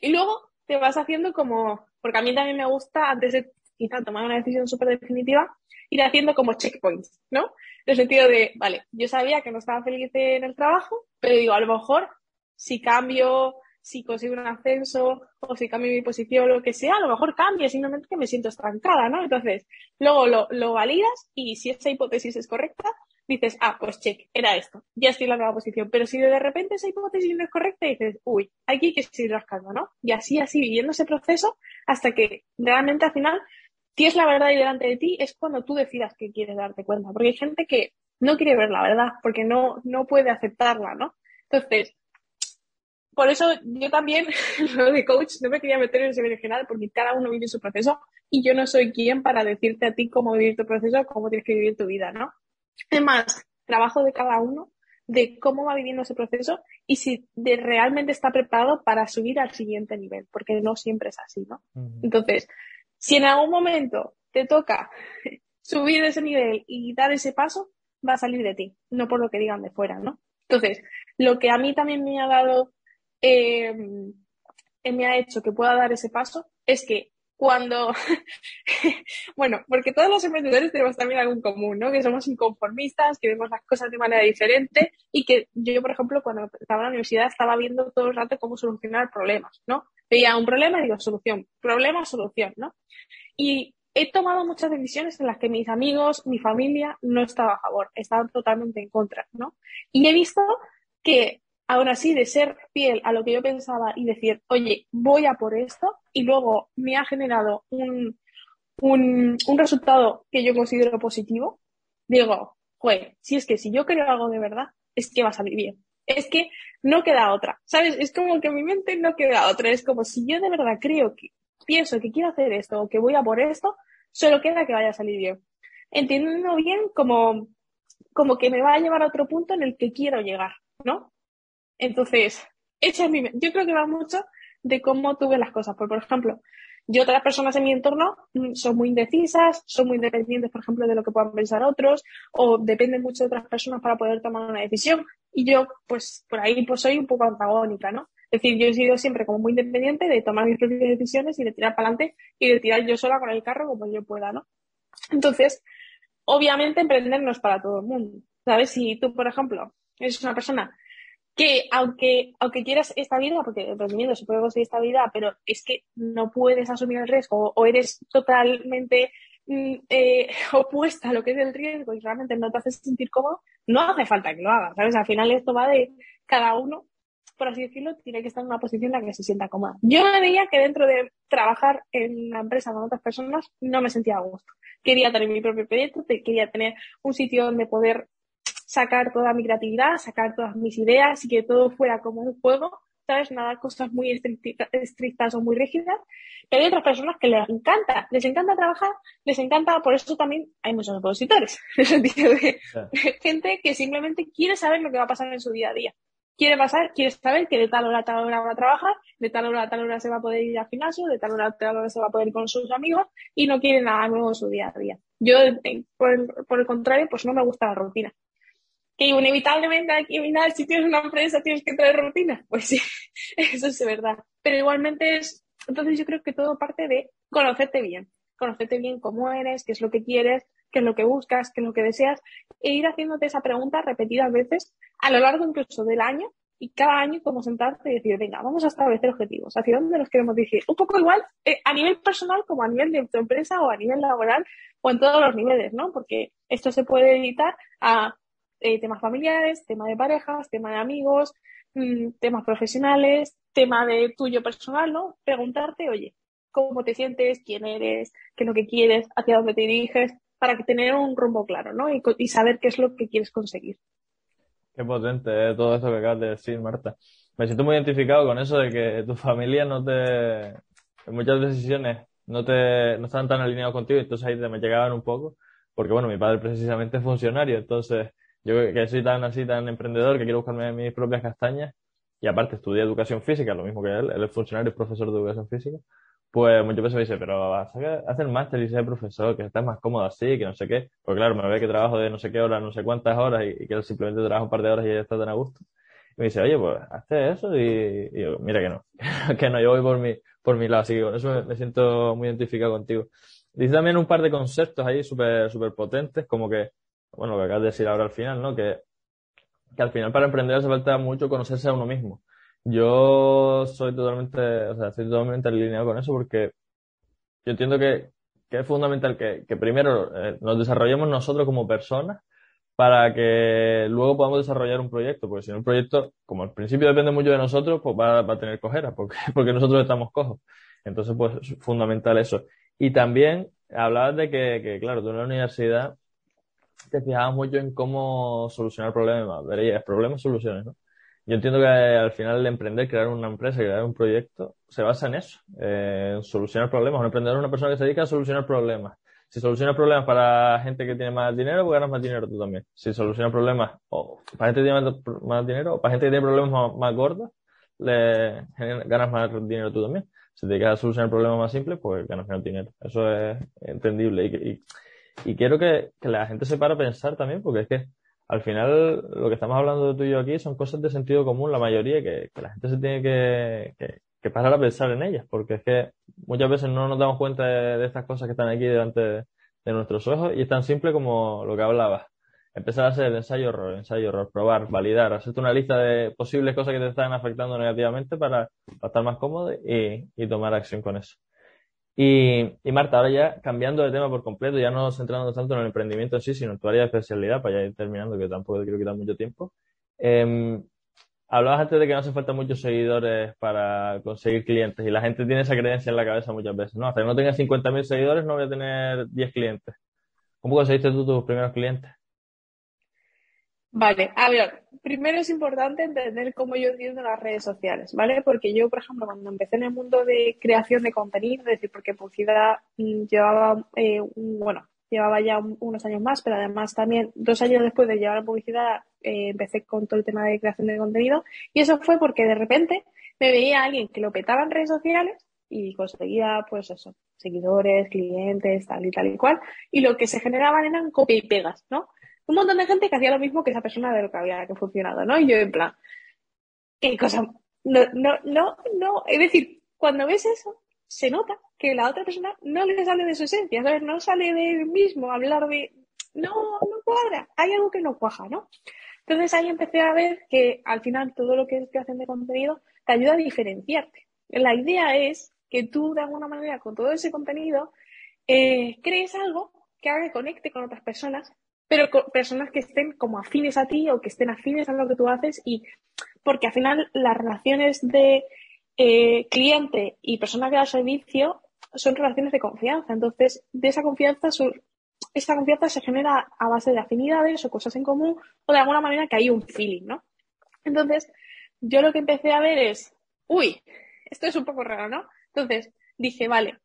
Y luego te vas haciendo como, porque a mí también me gusta, antes de quizá tomar una decisión súper definitiva, ir haciendo como checkpoints, ¿no? En el sentido de, vale, yo sabía que no estaba feliz en el trabajo, pero digo, a lo mejor si cambio, si consigo un ascenso o si cambio mi posición o lo que sea, a lo mejor cambia, simplemente que me siento estancada, ¿no? Entonces, luego lo, lo validas y si esa hipótesis es correcta, dices, ah, pues check, era esto, ya estoy en la nueva posición. Pero si de repente esa hipótesis no es correcta, dices, uy, aquí hay que seguir rascando, ¿no? Y así, así, viviendo ese proceso hasta que realmente al final es la verdad ahí delante de ti, es cuando tú decidas que quieres darte cuenta. Porque hay gente que no quiere ver la verdad, porque no, no puede aceptarla, ¿no? Entonces, por eso yo también, lo de coach, no me quería meter en ese general, porque cada uno vive su proceso y yo no soy quien para decirte a ti cómo vivir tu proceso, cómo tienes que vivir tu vida, ¿no? Además, trabajo de cada uno, de cómo va viviendo ese proceso y si de realmente está preparado para subir al siguiente nivel, porque no siempre es así, ¿no? Entonces, si en algún momento te toca subir ese nivel y dar ese paso, va a salir de ti, no por lo que digan de fuera, ¿no? Entonces, lo que a mí también me ha dado, eh, me ha hecho que pueda dar ese paso es que cuando, bueno, porque todos los emprendedores tenemos también algo en común, ¿no? Que somos inconformistas, que vemos las cosas de manera diferente y que yo, por ejemplo, cuando estaba en la universidad estaba viendo todo el rato cómo solucionar problemas, ¿no? Veía un problema y digo, solución, problema, solución, ¿no? Y he tomado muchas decisiones en las que mis amigos, mi familia no estaba a favor, estaban totalmente en contra, ¿no? Y he visto que aún así de ser fiel a lo que yo pensaba y decir, oye, voy a por esto, y luego me ha generado un, un, un resultado que yo considero positivo, digo, joder, si es que si yo creo algo de verdad, es que va a salir bien. Es que no queda otra, ¿sabes? Es como que mi mente no queda otra. Es como si yo de verdad creo que pienso que quiero hacer esto o que voy a por esto, solo queda que vaya a salir bien. Entiendo bien como, como que me va a llevar a otro punto en el que quiero llegar, ¿no? Entonces, esa es mi, yo creo que va mucho de cómo tú ves las cosas. Por, por ejemplo, yo otras personas en mi entorno mm, son muy indecisas, son muy independientes, por ejemplo, de lo que puedan pensar otros, o dependen mucho de otras personas para poder tomar una decisión. Y yo, pues, por ahí, pues soy un poco antagónica, ¿no? Es decir, yo he sido siempre como muy independiente de tomar mis propias decisiones y de tirar para adelante y de tirar yo sola con el carro como yo pueda, ¿no? Entonces, obviamente emprender no es para todo el mundo. ¿Sabes? Si tú, por ejemplo, eres una persona que aunque, aunque quieras esta vida, porque emprendimiento se puede conseguir esta vida, pero es que no puedes asumir el riesgo o eres totalmente mm, eh, opuesta a lo que es el riesgo y realmente no te haces sentir cómodo, no hace falta que lo hagas, ¿sabes? Al final esto va de cada uno, por así decirlo, tiene que estar en una posición en la que se sienta cómoda. Yo me veía que dentro de trabajar en la empresa con otras personas no me sentía a gusto. Quería tener mi propio proyecto, quería tener un sitio donde poder sacar toda mi creatividad, sacar todas mis ideas y que todo fuera como un juego, ¿sabes? Nada, cosas muy estrictas o muy rígidas. Pero hay otras personas que les encanta, les encanta trabajar, les encanta, por eso también hay muchos opositores, en el sentido de gente que simplemente quiere saber lo que va a pasar en su día a día. Quiere pasar, quiere saber que de tal hora a tal hora va a trabajar, de tal hora a tal hora se va a poder ir al gimnasio, de tal hora a tal hora se va a poder ir con sus amigos y no quiere nada nuevo en su día a día. Yo, por por el contrario, pues no me gusta la rutina que inevitablemente aquí final, si tienes una empresa tienes que traer rutina. Pues sí, eso es verdad. Pero igualmente es, entonces yo creo que todo parte de conocerte bien, conocerte bien cómo eres, qué es lo que quieres, qué es lo que buscas, qué es lo que deseas, e ir haciéndote esa pregunta repetidas veces a lo largo incluso del año y cada año como sentarte y decir, venga, vamos a establecer objetivos, hacia dónde nos queremos dirigir. Un poco igual eh, a nivel personal como a nivel de tu empresa o a nivel laboral o en todos los niveles, ¿no? Porque esto se puede editar a eh, temas familiares, tema de parejas, tema de amigos, mm, temas profesionales, tema de tuyo personal, ¿no? Preguntarte, oye, ¿cómo te sientes? ¿Quién eres? ¿Qué es lo que quieres? ¿Hacia dónde te diriges? Para tener un rumbo claro, ¿no? Y, y saber qué es lo que quieres conseguir. Qué potente eh, todo eso que acabas de decir, Marta. Me siento muy identificado con eso de que tu familia no te, en muchas decisiones no te, no están tan alineados contigo, entonces ahí te me llegaban un poco porque bueno, mi padre precisamente es funcionario, entonces yo que soy tan así, tan emprendedor, que quiero buscarme mis propias castañas, y aparte estudié educación física, lo mismo que él, él es funcionario y profesor de educación física, pues muchas veces me dice, pero haz el máster y ser profesor, que estás más cómodo así, que no sé qué. Porque claro, me ve que trabajo de no sé qué horas, no sé cuántas horas y, que él simplemente trabaja un par de horas y ya está tan a gusto. Y me dice, oye, pues hazte eso y, y yo, mira que no, que no, yo voy por mi, por mi lado, así que con eso me, siento muy identificado contigo. Dice también un par de conceptos ahí súper super potentes, como que, bueno, lo que acabas de decir ahora al final, ¿no? Que, que al final para emprender hace falta mucho conocerse a uno mismo. Yo soy totalmente, o sea, estoy totalmente alineado con eso porque yo entiendo que, que es fundamental que, que primero eh, nos desarrollemos nosotros como personas para que luego podamos desarrollar un proyecto, porque si no un proyecto, como al principio depende mucho de nosotros, pues va, a tener cojera, porque, porque nosotros estamos cojos. Entonces, pues es fundamental eso. Y también hablabas de que, que, claro, tú en la universidad te fijabas mucho en cómo solucionar problemas, verías problemas, soluciones, ¿no? Yo entiendo que al final el emprender, crear una empresa, crear un proyecto, se basa en eso, en solucionar problemas. Un emprendedor es una persona que se dedica a solucionar problemas. Si soluciona problemas para gente que tiene más dinero, pues ganas más dinero tú también. Si soluciona problemas o para gente que tiene más, dinero o para gente que tiene problemas más, gordos, le ganas más dinero tú también. Si te dedicas a solucionar problemas más simples, pues ganas menos dinero. Eso es entendible. Y, quiero que, que la gente se para a pensar también, porque es que al final lo que estamos hablando de tú y yo aquí son cosas de sentido común, la mayoría, que, que la gente se tiene que, que, que, pasar a pensar en ellas, porque es que muchas veces no nos damos cuenta de, estas cosas que están aquí delante de, nuestros ojos y es tan simple como lo que hablabas. Empezar a hacer ensayo error, ensayo error, probar, validar, hacerte una lista de posibles cosas que te están afectando negativamente para, para estar más cómodo y, y tomar acción con eso. Y, y, Marta, ahora ya cambiando de tema por completo, ya no centrándonos tanto en el emprendimiento en sí, sino en tu área de especialidad, para ya ir terminando, que tampoco te quiero quitar mucho tiempo. Eh, hablabas antes de que no hace falta muchos seguidores para conseguir clientes y la gente tiene esa creencia en la cabeza muchas veces, ¿no? Hasta que no tenga 50.000 seguidores no voy a tener 10 clientes. ¿Cómo conseguiste tú tus primeros clientes? Vale, a ver, primero es importante entender cómo yo entiendo las redes sociales, ¿vale? Porque yo, por ejemplo, cuando empecé en el mundo de creación de contenido, es decir, porque publicidad mm, llevaba, eh, bueno, llevaba ya unos años más, pero además también dos años después de llevar publicidad eh, empecé con todo el tema de creación de contenido y eso fue porque de repente me veía alguien que lo petaba en redes sociales y conseguía, pues eso, seguidores, clientes, tal y tal y cual, y lo que se generaban eran copia y pegas, ¿no? Un montón de gente que hacía lo mismo que esa persona de lo que había que funcionado, ¿no? Y yo en plan, qué cosa, no, no, no, no, es decir, cuando ves eso, se nota que la otra persona no le sale de su esencia, ¿sabes? No sale de él mismo hablar de, no, no cuadra, hay algo que no cuaja, ¿no? Entonces ahí empecé a ver que al final todo lo que es creación de contenido te ayuda a diferenciarte. La idea es que tú de alguna manera con todo ese contenido eh, crees algo que haga que conecte con otras personas pero personas que estén como afines a ti o que estén afines a lo que tú haces y porque al final las relaciones de eh, cliente y persona que da servicio son relaciones de confianza. Entonces, de esa confianza, esa confianza se genera a base de afinidades o cosas en común o de alguna manera que hay un feeling, ¿no? Entonces, yo lo que empecé a ver es, uy, esto es un poco raro, ¿no? Entonces, dije, vale,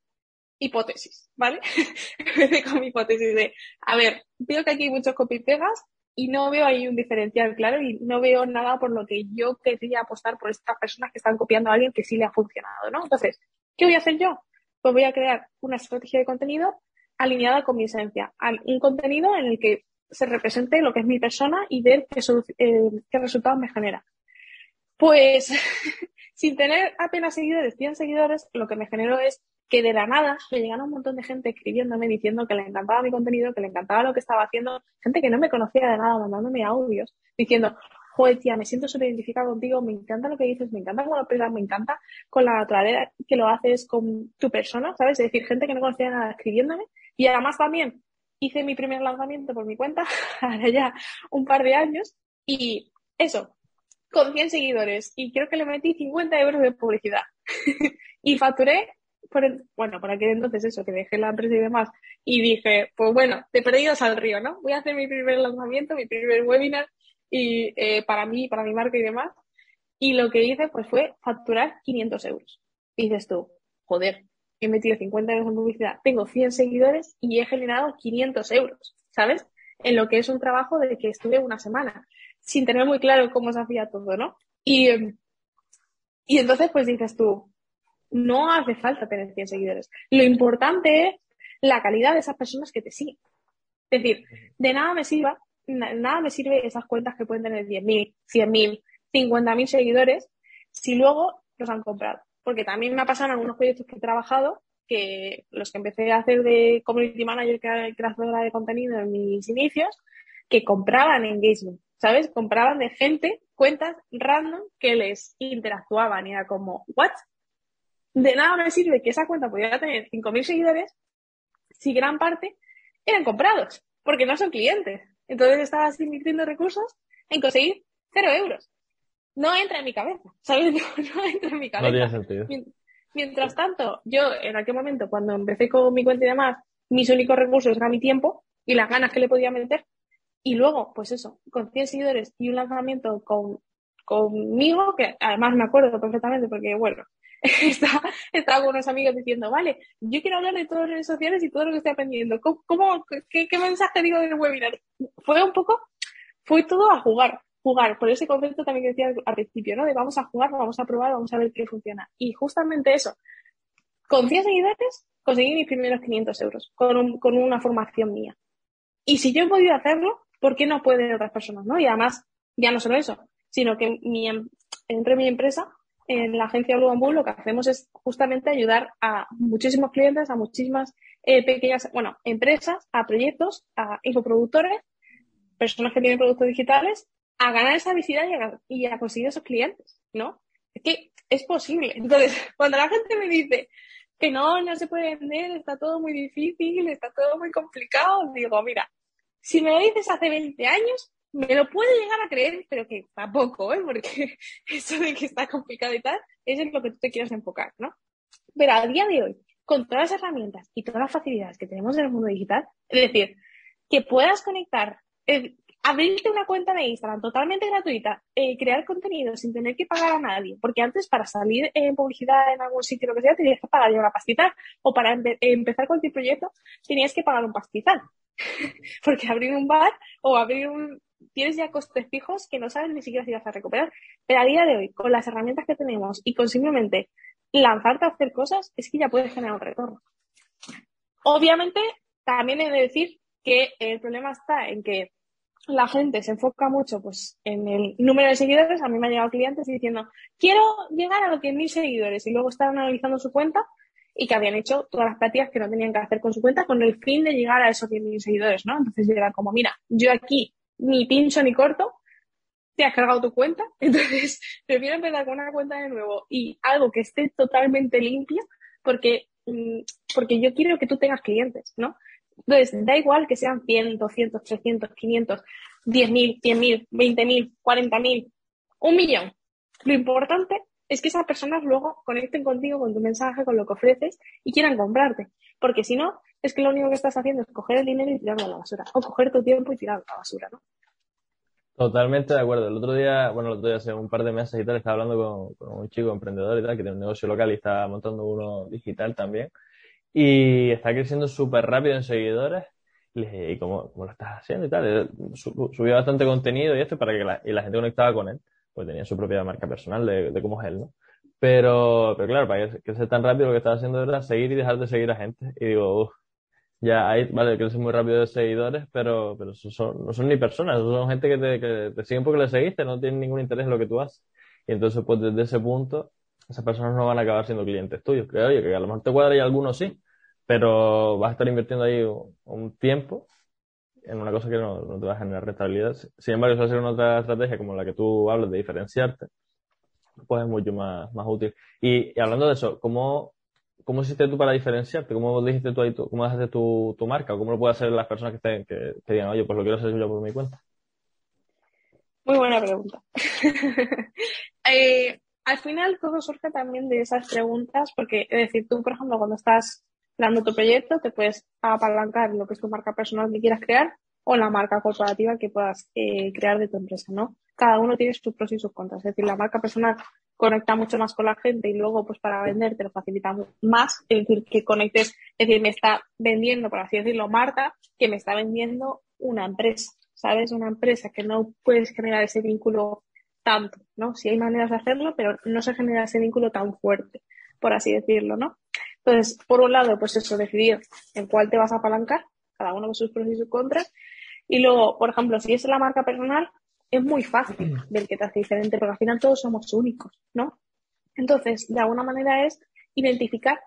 hipótesis, ¿vale? con mi hipótesis de, a ver, veo que aquí hay muchos copy-pegas y no veo ahí un diferencial claro y no veo nada por lo que yo quería apostar por estas personas que están copiando a alguien que sí le ha funcionado, ¿no? Entonces, ¿qué voy a hacer yo? Pues voy a crear una estrategia de contenido alineada con mi esencia, un contenido en el que se represente lo que es mi persona y ver qué, eh, qué resultados me genera. Pues, sin tener apenas seguidores, 100 seguidores, lo que me generó es que de la nada me llegaron un montón de gente escribiéndome diciendo que le encantaba mi contenido, que le encantaba lo que estaba haciendo, gente que no me conocía de nada, mandándome audios, diciendo, joder, tía, me siento súper identificada contigo, me encanta lo que dices, me encanta cómo lo expresas, me encanta con la naturaleza que lo haces con tu persona, ¿sabes? Es decir, gente que no conocía nada escribiéndome. Y además también hice mi primer lanzamiento por mi cuenta, ahora ya un par de años, y eso, con 100 seguidores, y creo que le metí 50 euros de publicidad. y facturé bueno, por aquel entonces eso, que dejé la empresa y demás, y dije, pues bueno, de perdidos al río, ¿no? Voy a hacer mi primer lanzamiento, mi primer webinar, y eh, para mí, para mi marca y demás. Y lo que hice, pues fue facturar 500 euros. Y dices tú, joder, he metido 50 euros en publicidad, tengo 100 seguidores y he generado 500 euros. ¿sabes? En lo que es un trabajo de que estuve una semana, sin tener muy claro cómo se hacía todo, ¿no? Y, y entonces, pues dices tú, no hace falta tener 100 seguidores. Lo importante es la calidad de esas personas que te siguen. Es decir, de nada me sirva, nada me sirve esas cuentas que pueden tener 10.000, 100.000, 50.000 seguidores si luego los han comprado. Porque también me ha pasado en algunos proyectos que he trabajado que los que empecé a hacer de community manager, que era creadora de contenido en mis inicios, que compraban engagement, ¿sabes? Compraban de gente cuentas random que les interactuaban y era como, ¿what? De nada me sirve que esa cuenta pudiera tener 5.000 seguidores si gran parte eran comprados, porque no son clientes. Entonces estabas invirtiendo recursos en conseguir cero euros. No entra en mi cabeza, ¿sabes? No, entra en mi cabeza. No tiene sentido. Mientras tanto, yo en aquel momento, cuando empecé con mi cuenta y demás, mis únicos recursos eran mi tiempo y las ganas que le podía meter. Y luego, pues eso, con 100 seguidores y un lanzamiento con, conmigo, que además me acuerdo perfectamente porque, bueno, estaba, estaba con unos amigos diciendo, vale, yo quiero hablar de todas las redes sociales y todo lo que estoy aprendiendo. ¿Cómo, qué, qué mensaje digo del webinar? Fue un poco, fue todo a jugar jugar, por ese concepto también que decía al principio, ¿no? De vamos a jugar, vamos a probar, vamos a ver qué funciona. Y justamente eso, con 100 seguidores conseguí mis primeros 500 euros con, con una formación mía. Y si yo he podido hacerlo, ¿por qué no pueden otras personas, no? Y además, ya no solo eso, sino que mi, em, entre mi empresa, en la agencia Blue Bull, lo que hacemos es justamente ayudar a muchísimos clientes, a muchísimas eh, pequeñas, bueno, empresas, a proyectos, a infoproductores, personas que tienen productos digitales a ganar esa visibilidad y a, conseguir esos clientes, ¿no? Es que es posible. Entonces, cuando la gente me dice que no, no se puede vender, está todo muy difícil, está todo muy complicado, digo, mira, si me lo dices hace 20 años, me lo puedo llegar a creer, pero que tampoco, ¿eh? Porque eso de que está complicado y tal, es lo que tú te quieres enfocar, ¿no? Pero a día de hoy, con todas las herramientas y todas las facilidades que tenemos en el mundo digital, es decir, que puedas conectar, eh, abrirte una cuenta de Instagram totalmente gratuita, eh, crear contenido sin tener que pagar a nadie, porque antes para salir en publicidad en algún sitio, lo que sea, tenías que pagar una pastizal, o para empezar cualquier proyecto tenías que pagar un pastizal, porque abrir un bar o abrir un... tienes ya costes fijos que no sabes ni siquiera si vas a recuperar. Pero a día de hoy, con las herramientas que tenemos y con lanzarte a hacer cosas, es que ya puedes generar un retorno. Obviamente, también he de decir que el problema está en que la gente se enfoca mucho pues en el número de seguidores. A mí me han llegado clientes diciendo, quiero llegar a los 10.000 seguidores y luego estaban analizando su cuenta y que habían hecho todas las prácticas que no tenían que hacer con su cuenta con el fin de llegar a esos 10.000 seguidores, ¿no? Entonces era como, mira, yo aquí ni pincho ni corto, te has cargado tu cuenta, entonces prefiero empezar con una cuenta de nuevo y algo que esté totalmente limpio porque, mm, porque yo quiero que tú tengas clientes, ¿no? Entonces, da igual que sean 100, 200, 300, 500, 10.000, 100.000, 20.000, 40.000, un millón. Lo importante es que esas personas luego conecten contigo, con tu mensaje, con lo que ofreces y quieran comprarte. Porque si no, es que lo único que estás haciendo es coger el dinero y tirarlo a la basura. O coger tu tiempo y tirarlo a la basura, ¿no? Totalmente de acuerdo. El otro día, bueno, el otro día hace un par de meses y tal, estaba hablando con, un chico emprendedor y tal, que tiene un negocio local y está montando uno digital también. Y está creciendo súper rápido en seguidores. Y le dije, ¿y cómo, lo estás haciendo y tal? Subió bastante contenido y esto para que la, gente conectaba con él, pues tenía su propia marca personal de, cómo es él, ¿no? Pero, pero claro, para que crece tan rápido lo que estaba haciendo era seguir y dejar de seguir a gente. Y digo, uff, ya hay, vale, crece muy rápido de seguidores, pero, pero son, no son ni personas, son gente que te, que te siguen porque le seguiste, no tienen ningún interés en lo que tú haces. Y entonces, pues desde ese punto, esas personas no van a acabar siendo clientes tuyos. Que oye, que a lo mejor te cuadra y algunos sí, pero vas a estar invirtiendo ahí un, tiempo en una cosa que no, no, te va a generar rentabilidad. Sin embargo, eso va a ser una otra estrategia como la que tú hablas de diferenciarte, pues es mucho más, más útil. Y, y hablando de eso, ¿cómo, ¿cómo hiciste tú para diferenciarte? ¿Cómo dijiste tú ahí, cómo haces tu, tu marca? ¿Cómo lo pueden hacer las personas que, te, que, que digan, oye, pues lo quiero hacer yo por mi cuenta? Muy buena pregunta. eh, al final todo surge también de esas preguntas, porque es decir, tú, por ejemplo, cuando estás dando tu proyecto, te puedes apalancar lo que es tu marca personal que quieras crear o la marca corporativa que puedas eh, crear de tu empresa, ¿no? Cada uno tiene sus pros y sus contras. Es decir, la marca personal conecta mucho más con la gente y luego pues para vender te lo facilita más, es decir, que conectes, es decir, me está vendiendo, por así decirlo, Marta, que me está vendiendo una empresa, ¿sabes? Una empresa que no puedes generar ese vínculo tanto, ¿no? Sí hay maneras de hacerlo, pero no se genera ese vínculo tan fuerte, por así decirlo, ¿no? Entonces, por un lado, pues eso, decidir en cuál te vas a apalancar, cada uno con sus pros y sus contras. Y luego, por ejemplo, si es la marca personal, es muy fácil ver que te hace diferente, porque al final todos somos únicos, ¿no? Entonces, de alguna manera es identificar,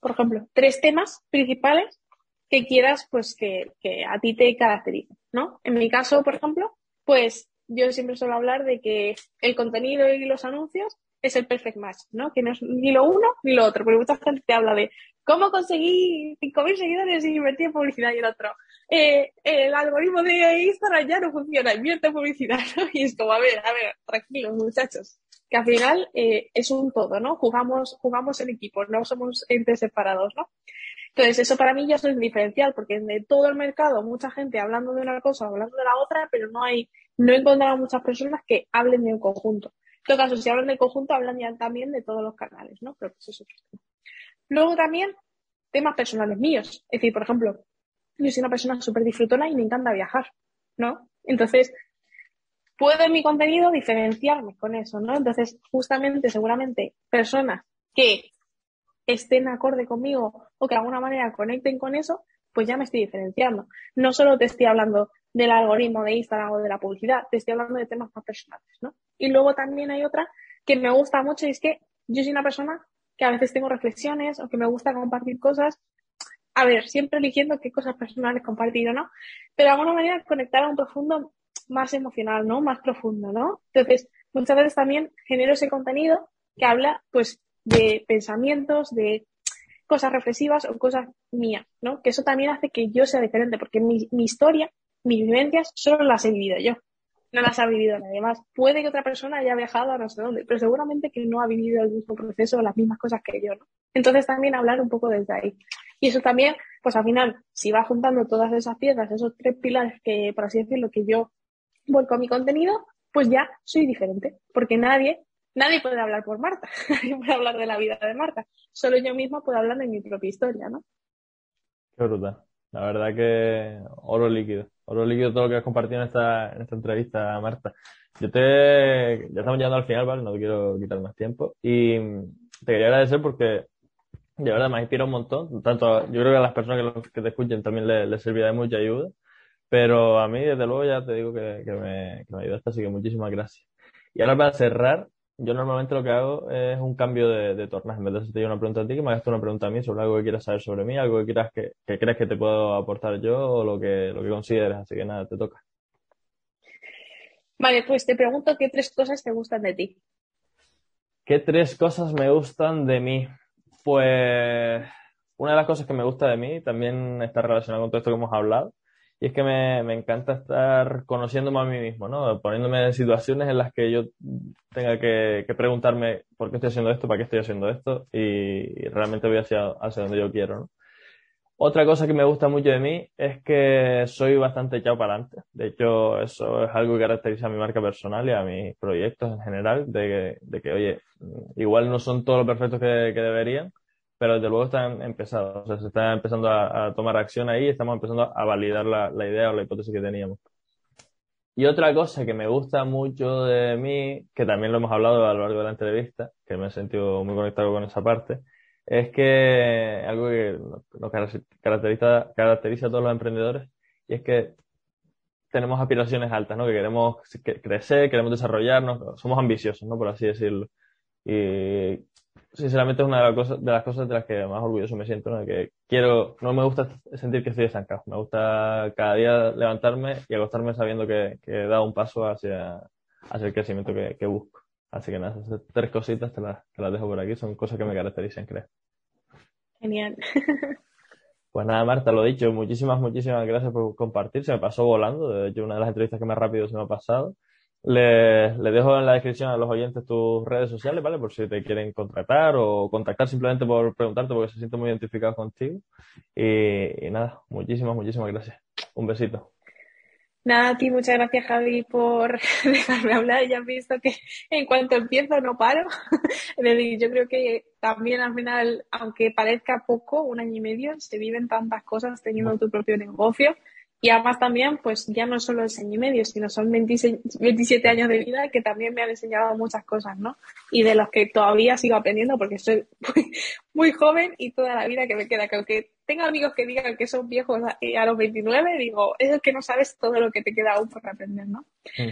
por ejemplo, tres temas principales que quieras, pues, que, que a ti te caractericen, ¿no? En mi caso, por ejemplo, pues yo siempre suelo hablar de que el contenido y los anuncios es el perfect match, ¿no? Que no es ni lo uno ni lo otro, porque mucha gente te habla de cómo conseguí 5.000 seguidores y invertí en publicidad y el otro. Eh, el algoritmo de Instagram ya no funciona, invierte en publicidad, ¿no? Y es como, a ver, a ver, tranquilos muchachos, que al final eh, es un todo, ¿no? Jugamos, jugamos en equipo, no somos entes separados, ¿no? Entonces, eso para mí ya es un diferencial, porque de todo el mercado, mucha gente hablando de una cosa, hablando de la otra, pero no hay, no he encontrado muchas personas que hablen de un conjunto. En todo caso, si hablan del conjunto, hablan ya también de todos los canales, ¿no? Pero pues eso es Luego también, temas personales míos. Es decir, por ejemplo, yo soy una persona súper disfrutona y me encanta viajar, ¿no? Entonces, puedo en mi contenido diferenciarme con eso, ¿no? Entonces, justamente, seguramente, personas que estén acorde conmigo o que de alguna manera conecten con eso, pues ya me estoy diferenciando. No solo te estoy hablando del algoritmo de Instagram o de la publicidad, te estoy hablando de temas más personales, ¿no? Y luego también hay otra que me gusta mucho y es que yo soy una persona que a veces tengo reflexiones o que me gusta compartir cosas. A ver, siempre eligiendo qué cosas personales compartir o no, pero de alguna manera conectar a un profundo más emocional, ¿no? Más profundo, ¿no? Entonces, muchas veces también genero ese contenido que habla, pues, de pensamientos, de cosas reflexivas o cosas mías, ¿no? Que eso también hace que yo sea diferente, porque mi, mi historia, mis vivencias, solo las he vivido yo, no las ha vivido nadie más. Puede que otra persona haya viajado a no sé dónde, pero seguramente que no ha vivido el mismo proceso las mismas cosas que yo, ¿no? Entonces también hablar un poco desde ahí. Y eso también, pues al final, si va juntando todas esas piezas, esos tres pilares que, por así decirlo, que yo vuelco a mi contenido, pues ya soy diferente, porque nadie Nadie puede hablar por Marta, nadie puede hablar de la vida de Marta. Solo yo misma puedo hablar de mi propia historia, ¿no? Qué brutal. La verdad que oro líquido. Oro líquido todo lo que has compartido en esta, en esta entrevista, Marta. Yo te, ya estamos llegando al final, ¿vale? No te quiero quitar más tiempo. Y te quería agradecer porque de verdad me inspira un montón. Tanto, yo creo que a las personas que, te escuchen también les, les servirá de mucha ayuda. Pero a mí, desde luego, ya te digo que, que me, que me ayudaste, así que muchísimas gracias. Y ahora para cerrar, yo normalmente lo que hago es un cambio de, de tornas. En vez de hacerte una pregunta a ti, que me hagas una pregunta a mí sobre algo que quieras saber sobre mí, algo que quieras que, que crees que te puedo aportar yo o lo que, lo que consideres. Así que nada, te toca. Vale, pues te pregunto qué tres cosas te gustan de ti. ¿Qué tres cosas me gustan de mí? Pues una de las cosas que me gusta de mí también está relacionada con todo esto que hemos hablado y es que me, me encanta estar conociéndome a mí mismo, ¿no? Poniéndome en situaciones en las que yo tenga que, que preguntarme por qué estoy haciendo esto, para qué estoy haciendo esto, y, realmente voy hacia, hacia donde yo quiero, ¿no? Otra cosa que me gusta mucho de mí es que soy bastante echado para adelante. De hecho, eso es algo que caracteriza a mi marca personal y a mis proyectos en general, de que, de que oye, igual no son todos lo perfectos que, que deberían, pero desde luego están empezando, o sea, se está empezando a, a tomar acción ahí y estamos empezando a validar la, la, idea o la hipótesis que teníamos. Y otra cosa que me gusta mucho de mí, que también lo hemos hablado a lo largo de la entrevista, que me he sentido muy conectado con esa parte, es que algo que nos caracteriza, caracteriza a todos los emprendedores, y es que tenemos aspiraciones altas, ¿no? Que queremos crecer, queremos desarrollarnos, somos ambiciosos, ¿no? Por así decirlo. Y sinceramente es una de las cosas de las cosas de las que más orgulloso me siento, ¿no? que quiero, no me gusta sentir que estoy estancado, me gusta cada día levantarme y acostarme sabiendo que, que he dado un paso hacia, hacia el crecimiento que, que busco. Así que nada, esas tres cositas te las, te las dejo por aquí, son cosas que me caracterizan, creo. Genial. Pues nada, Marta, lo dicho, muchísimas, muchísimas gracias por compartir. Se me pasó volando. De hecho, una de las entrevistas que más rápido se me ha pasado. Le, le, dejo en la descripción a los oyentes tus redes sociales, ¿vale? Por si te quieren contratar o contactar simplemente por preguntarte porque se sienten muy identificados contigo. Y, y nada, muchísimas, muchísimas gracias. Un besito. Nada, a ti muchas gracias Javi por dejarme hablar. Ya has visto que en cuanto empiezo no paro. Yo creo que también al final, aunque parezca poco, un año y medio, se viven tantas cosas teniendo tu propio negocio y además también, pues ya no solo el año y medio, sino son 26, 27 años de vida que también me han enseñado muchas cosas, ¿no? Y de los que todavía sigo aprendiendo porque soy muy, joven y toda la vida que me queda. Que aunque tenga amigos que digan que son viejos a, los 29, digo, es que no sabes todo lo que te queda aún por aprender, ¿no?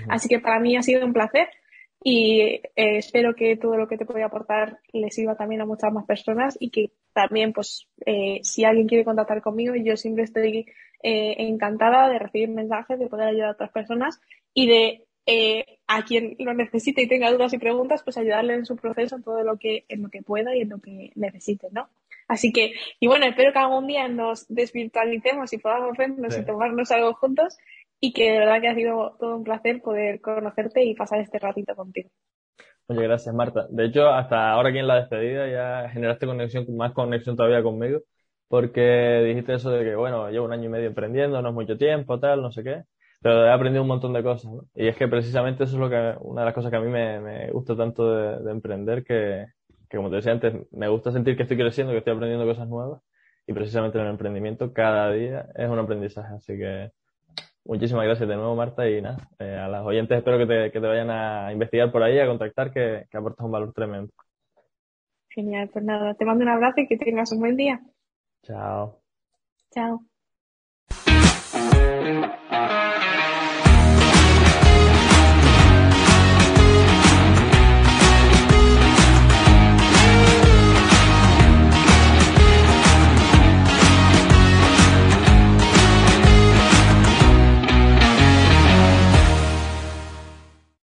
Así que para mí ha sido un placer y eh, espero que todo lo que te pueda aportar le sirva también a muchas más personas y que también, pues, eh, si alguien quiere contactar conmigo, yo siempre estoy eh, encantada de recibir mensajes, de poder ayudar a otras personas y de a quien lo necesite y tenga dudas y preguntas, pues ayudarle en su proceso en todo lo que, en lo que pueda y en lo que necesite, ¿no? Así que, y bueno, espero que algún día nos desvirtualicemos y podamos vernos y tomarnos algo juntos y que de verdad que ha sido todo un placer poder conocerte y pasar este ratito contigo. Oye, gracias Marta. De hecho, hasta ahora aquí en la despedida ya generaste conexión, más conexión todavía conmigo, porque dijiste eso de que, bueno, llevo un año y medio emprendiendo, no es mucho tiempo, tal, no sé qué, pero he aprendido un montón de cosas, ¿no? Y es que precisamente eso es lo que, una de las cosas que a mí me, me gusta tanto de, de emprender, que, que como te decía antes, me gusta sentir que estoy creciendo, que estoy aprendiendo cosas nuevas, y precisamente en el emprendimiento cada día es un aprendizaje, así que Muchísimas gracias de nuevo, Marta, y nada, eh, a las oyentes espero que te, que te, vayan a investigar por ahí, a contactar, que, que aportas un valor tremendo. Genial, pues nada, te mando un abrazo y que tengas un buen día. Chao. Chao.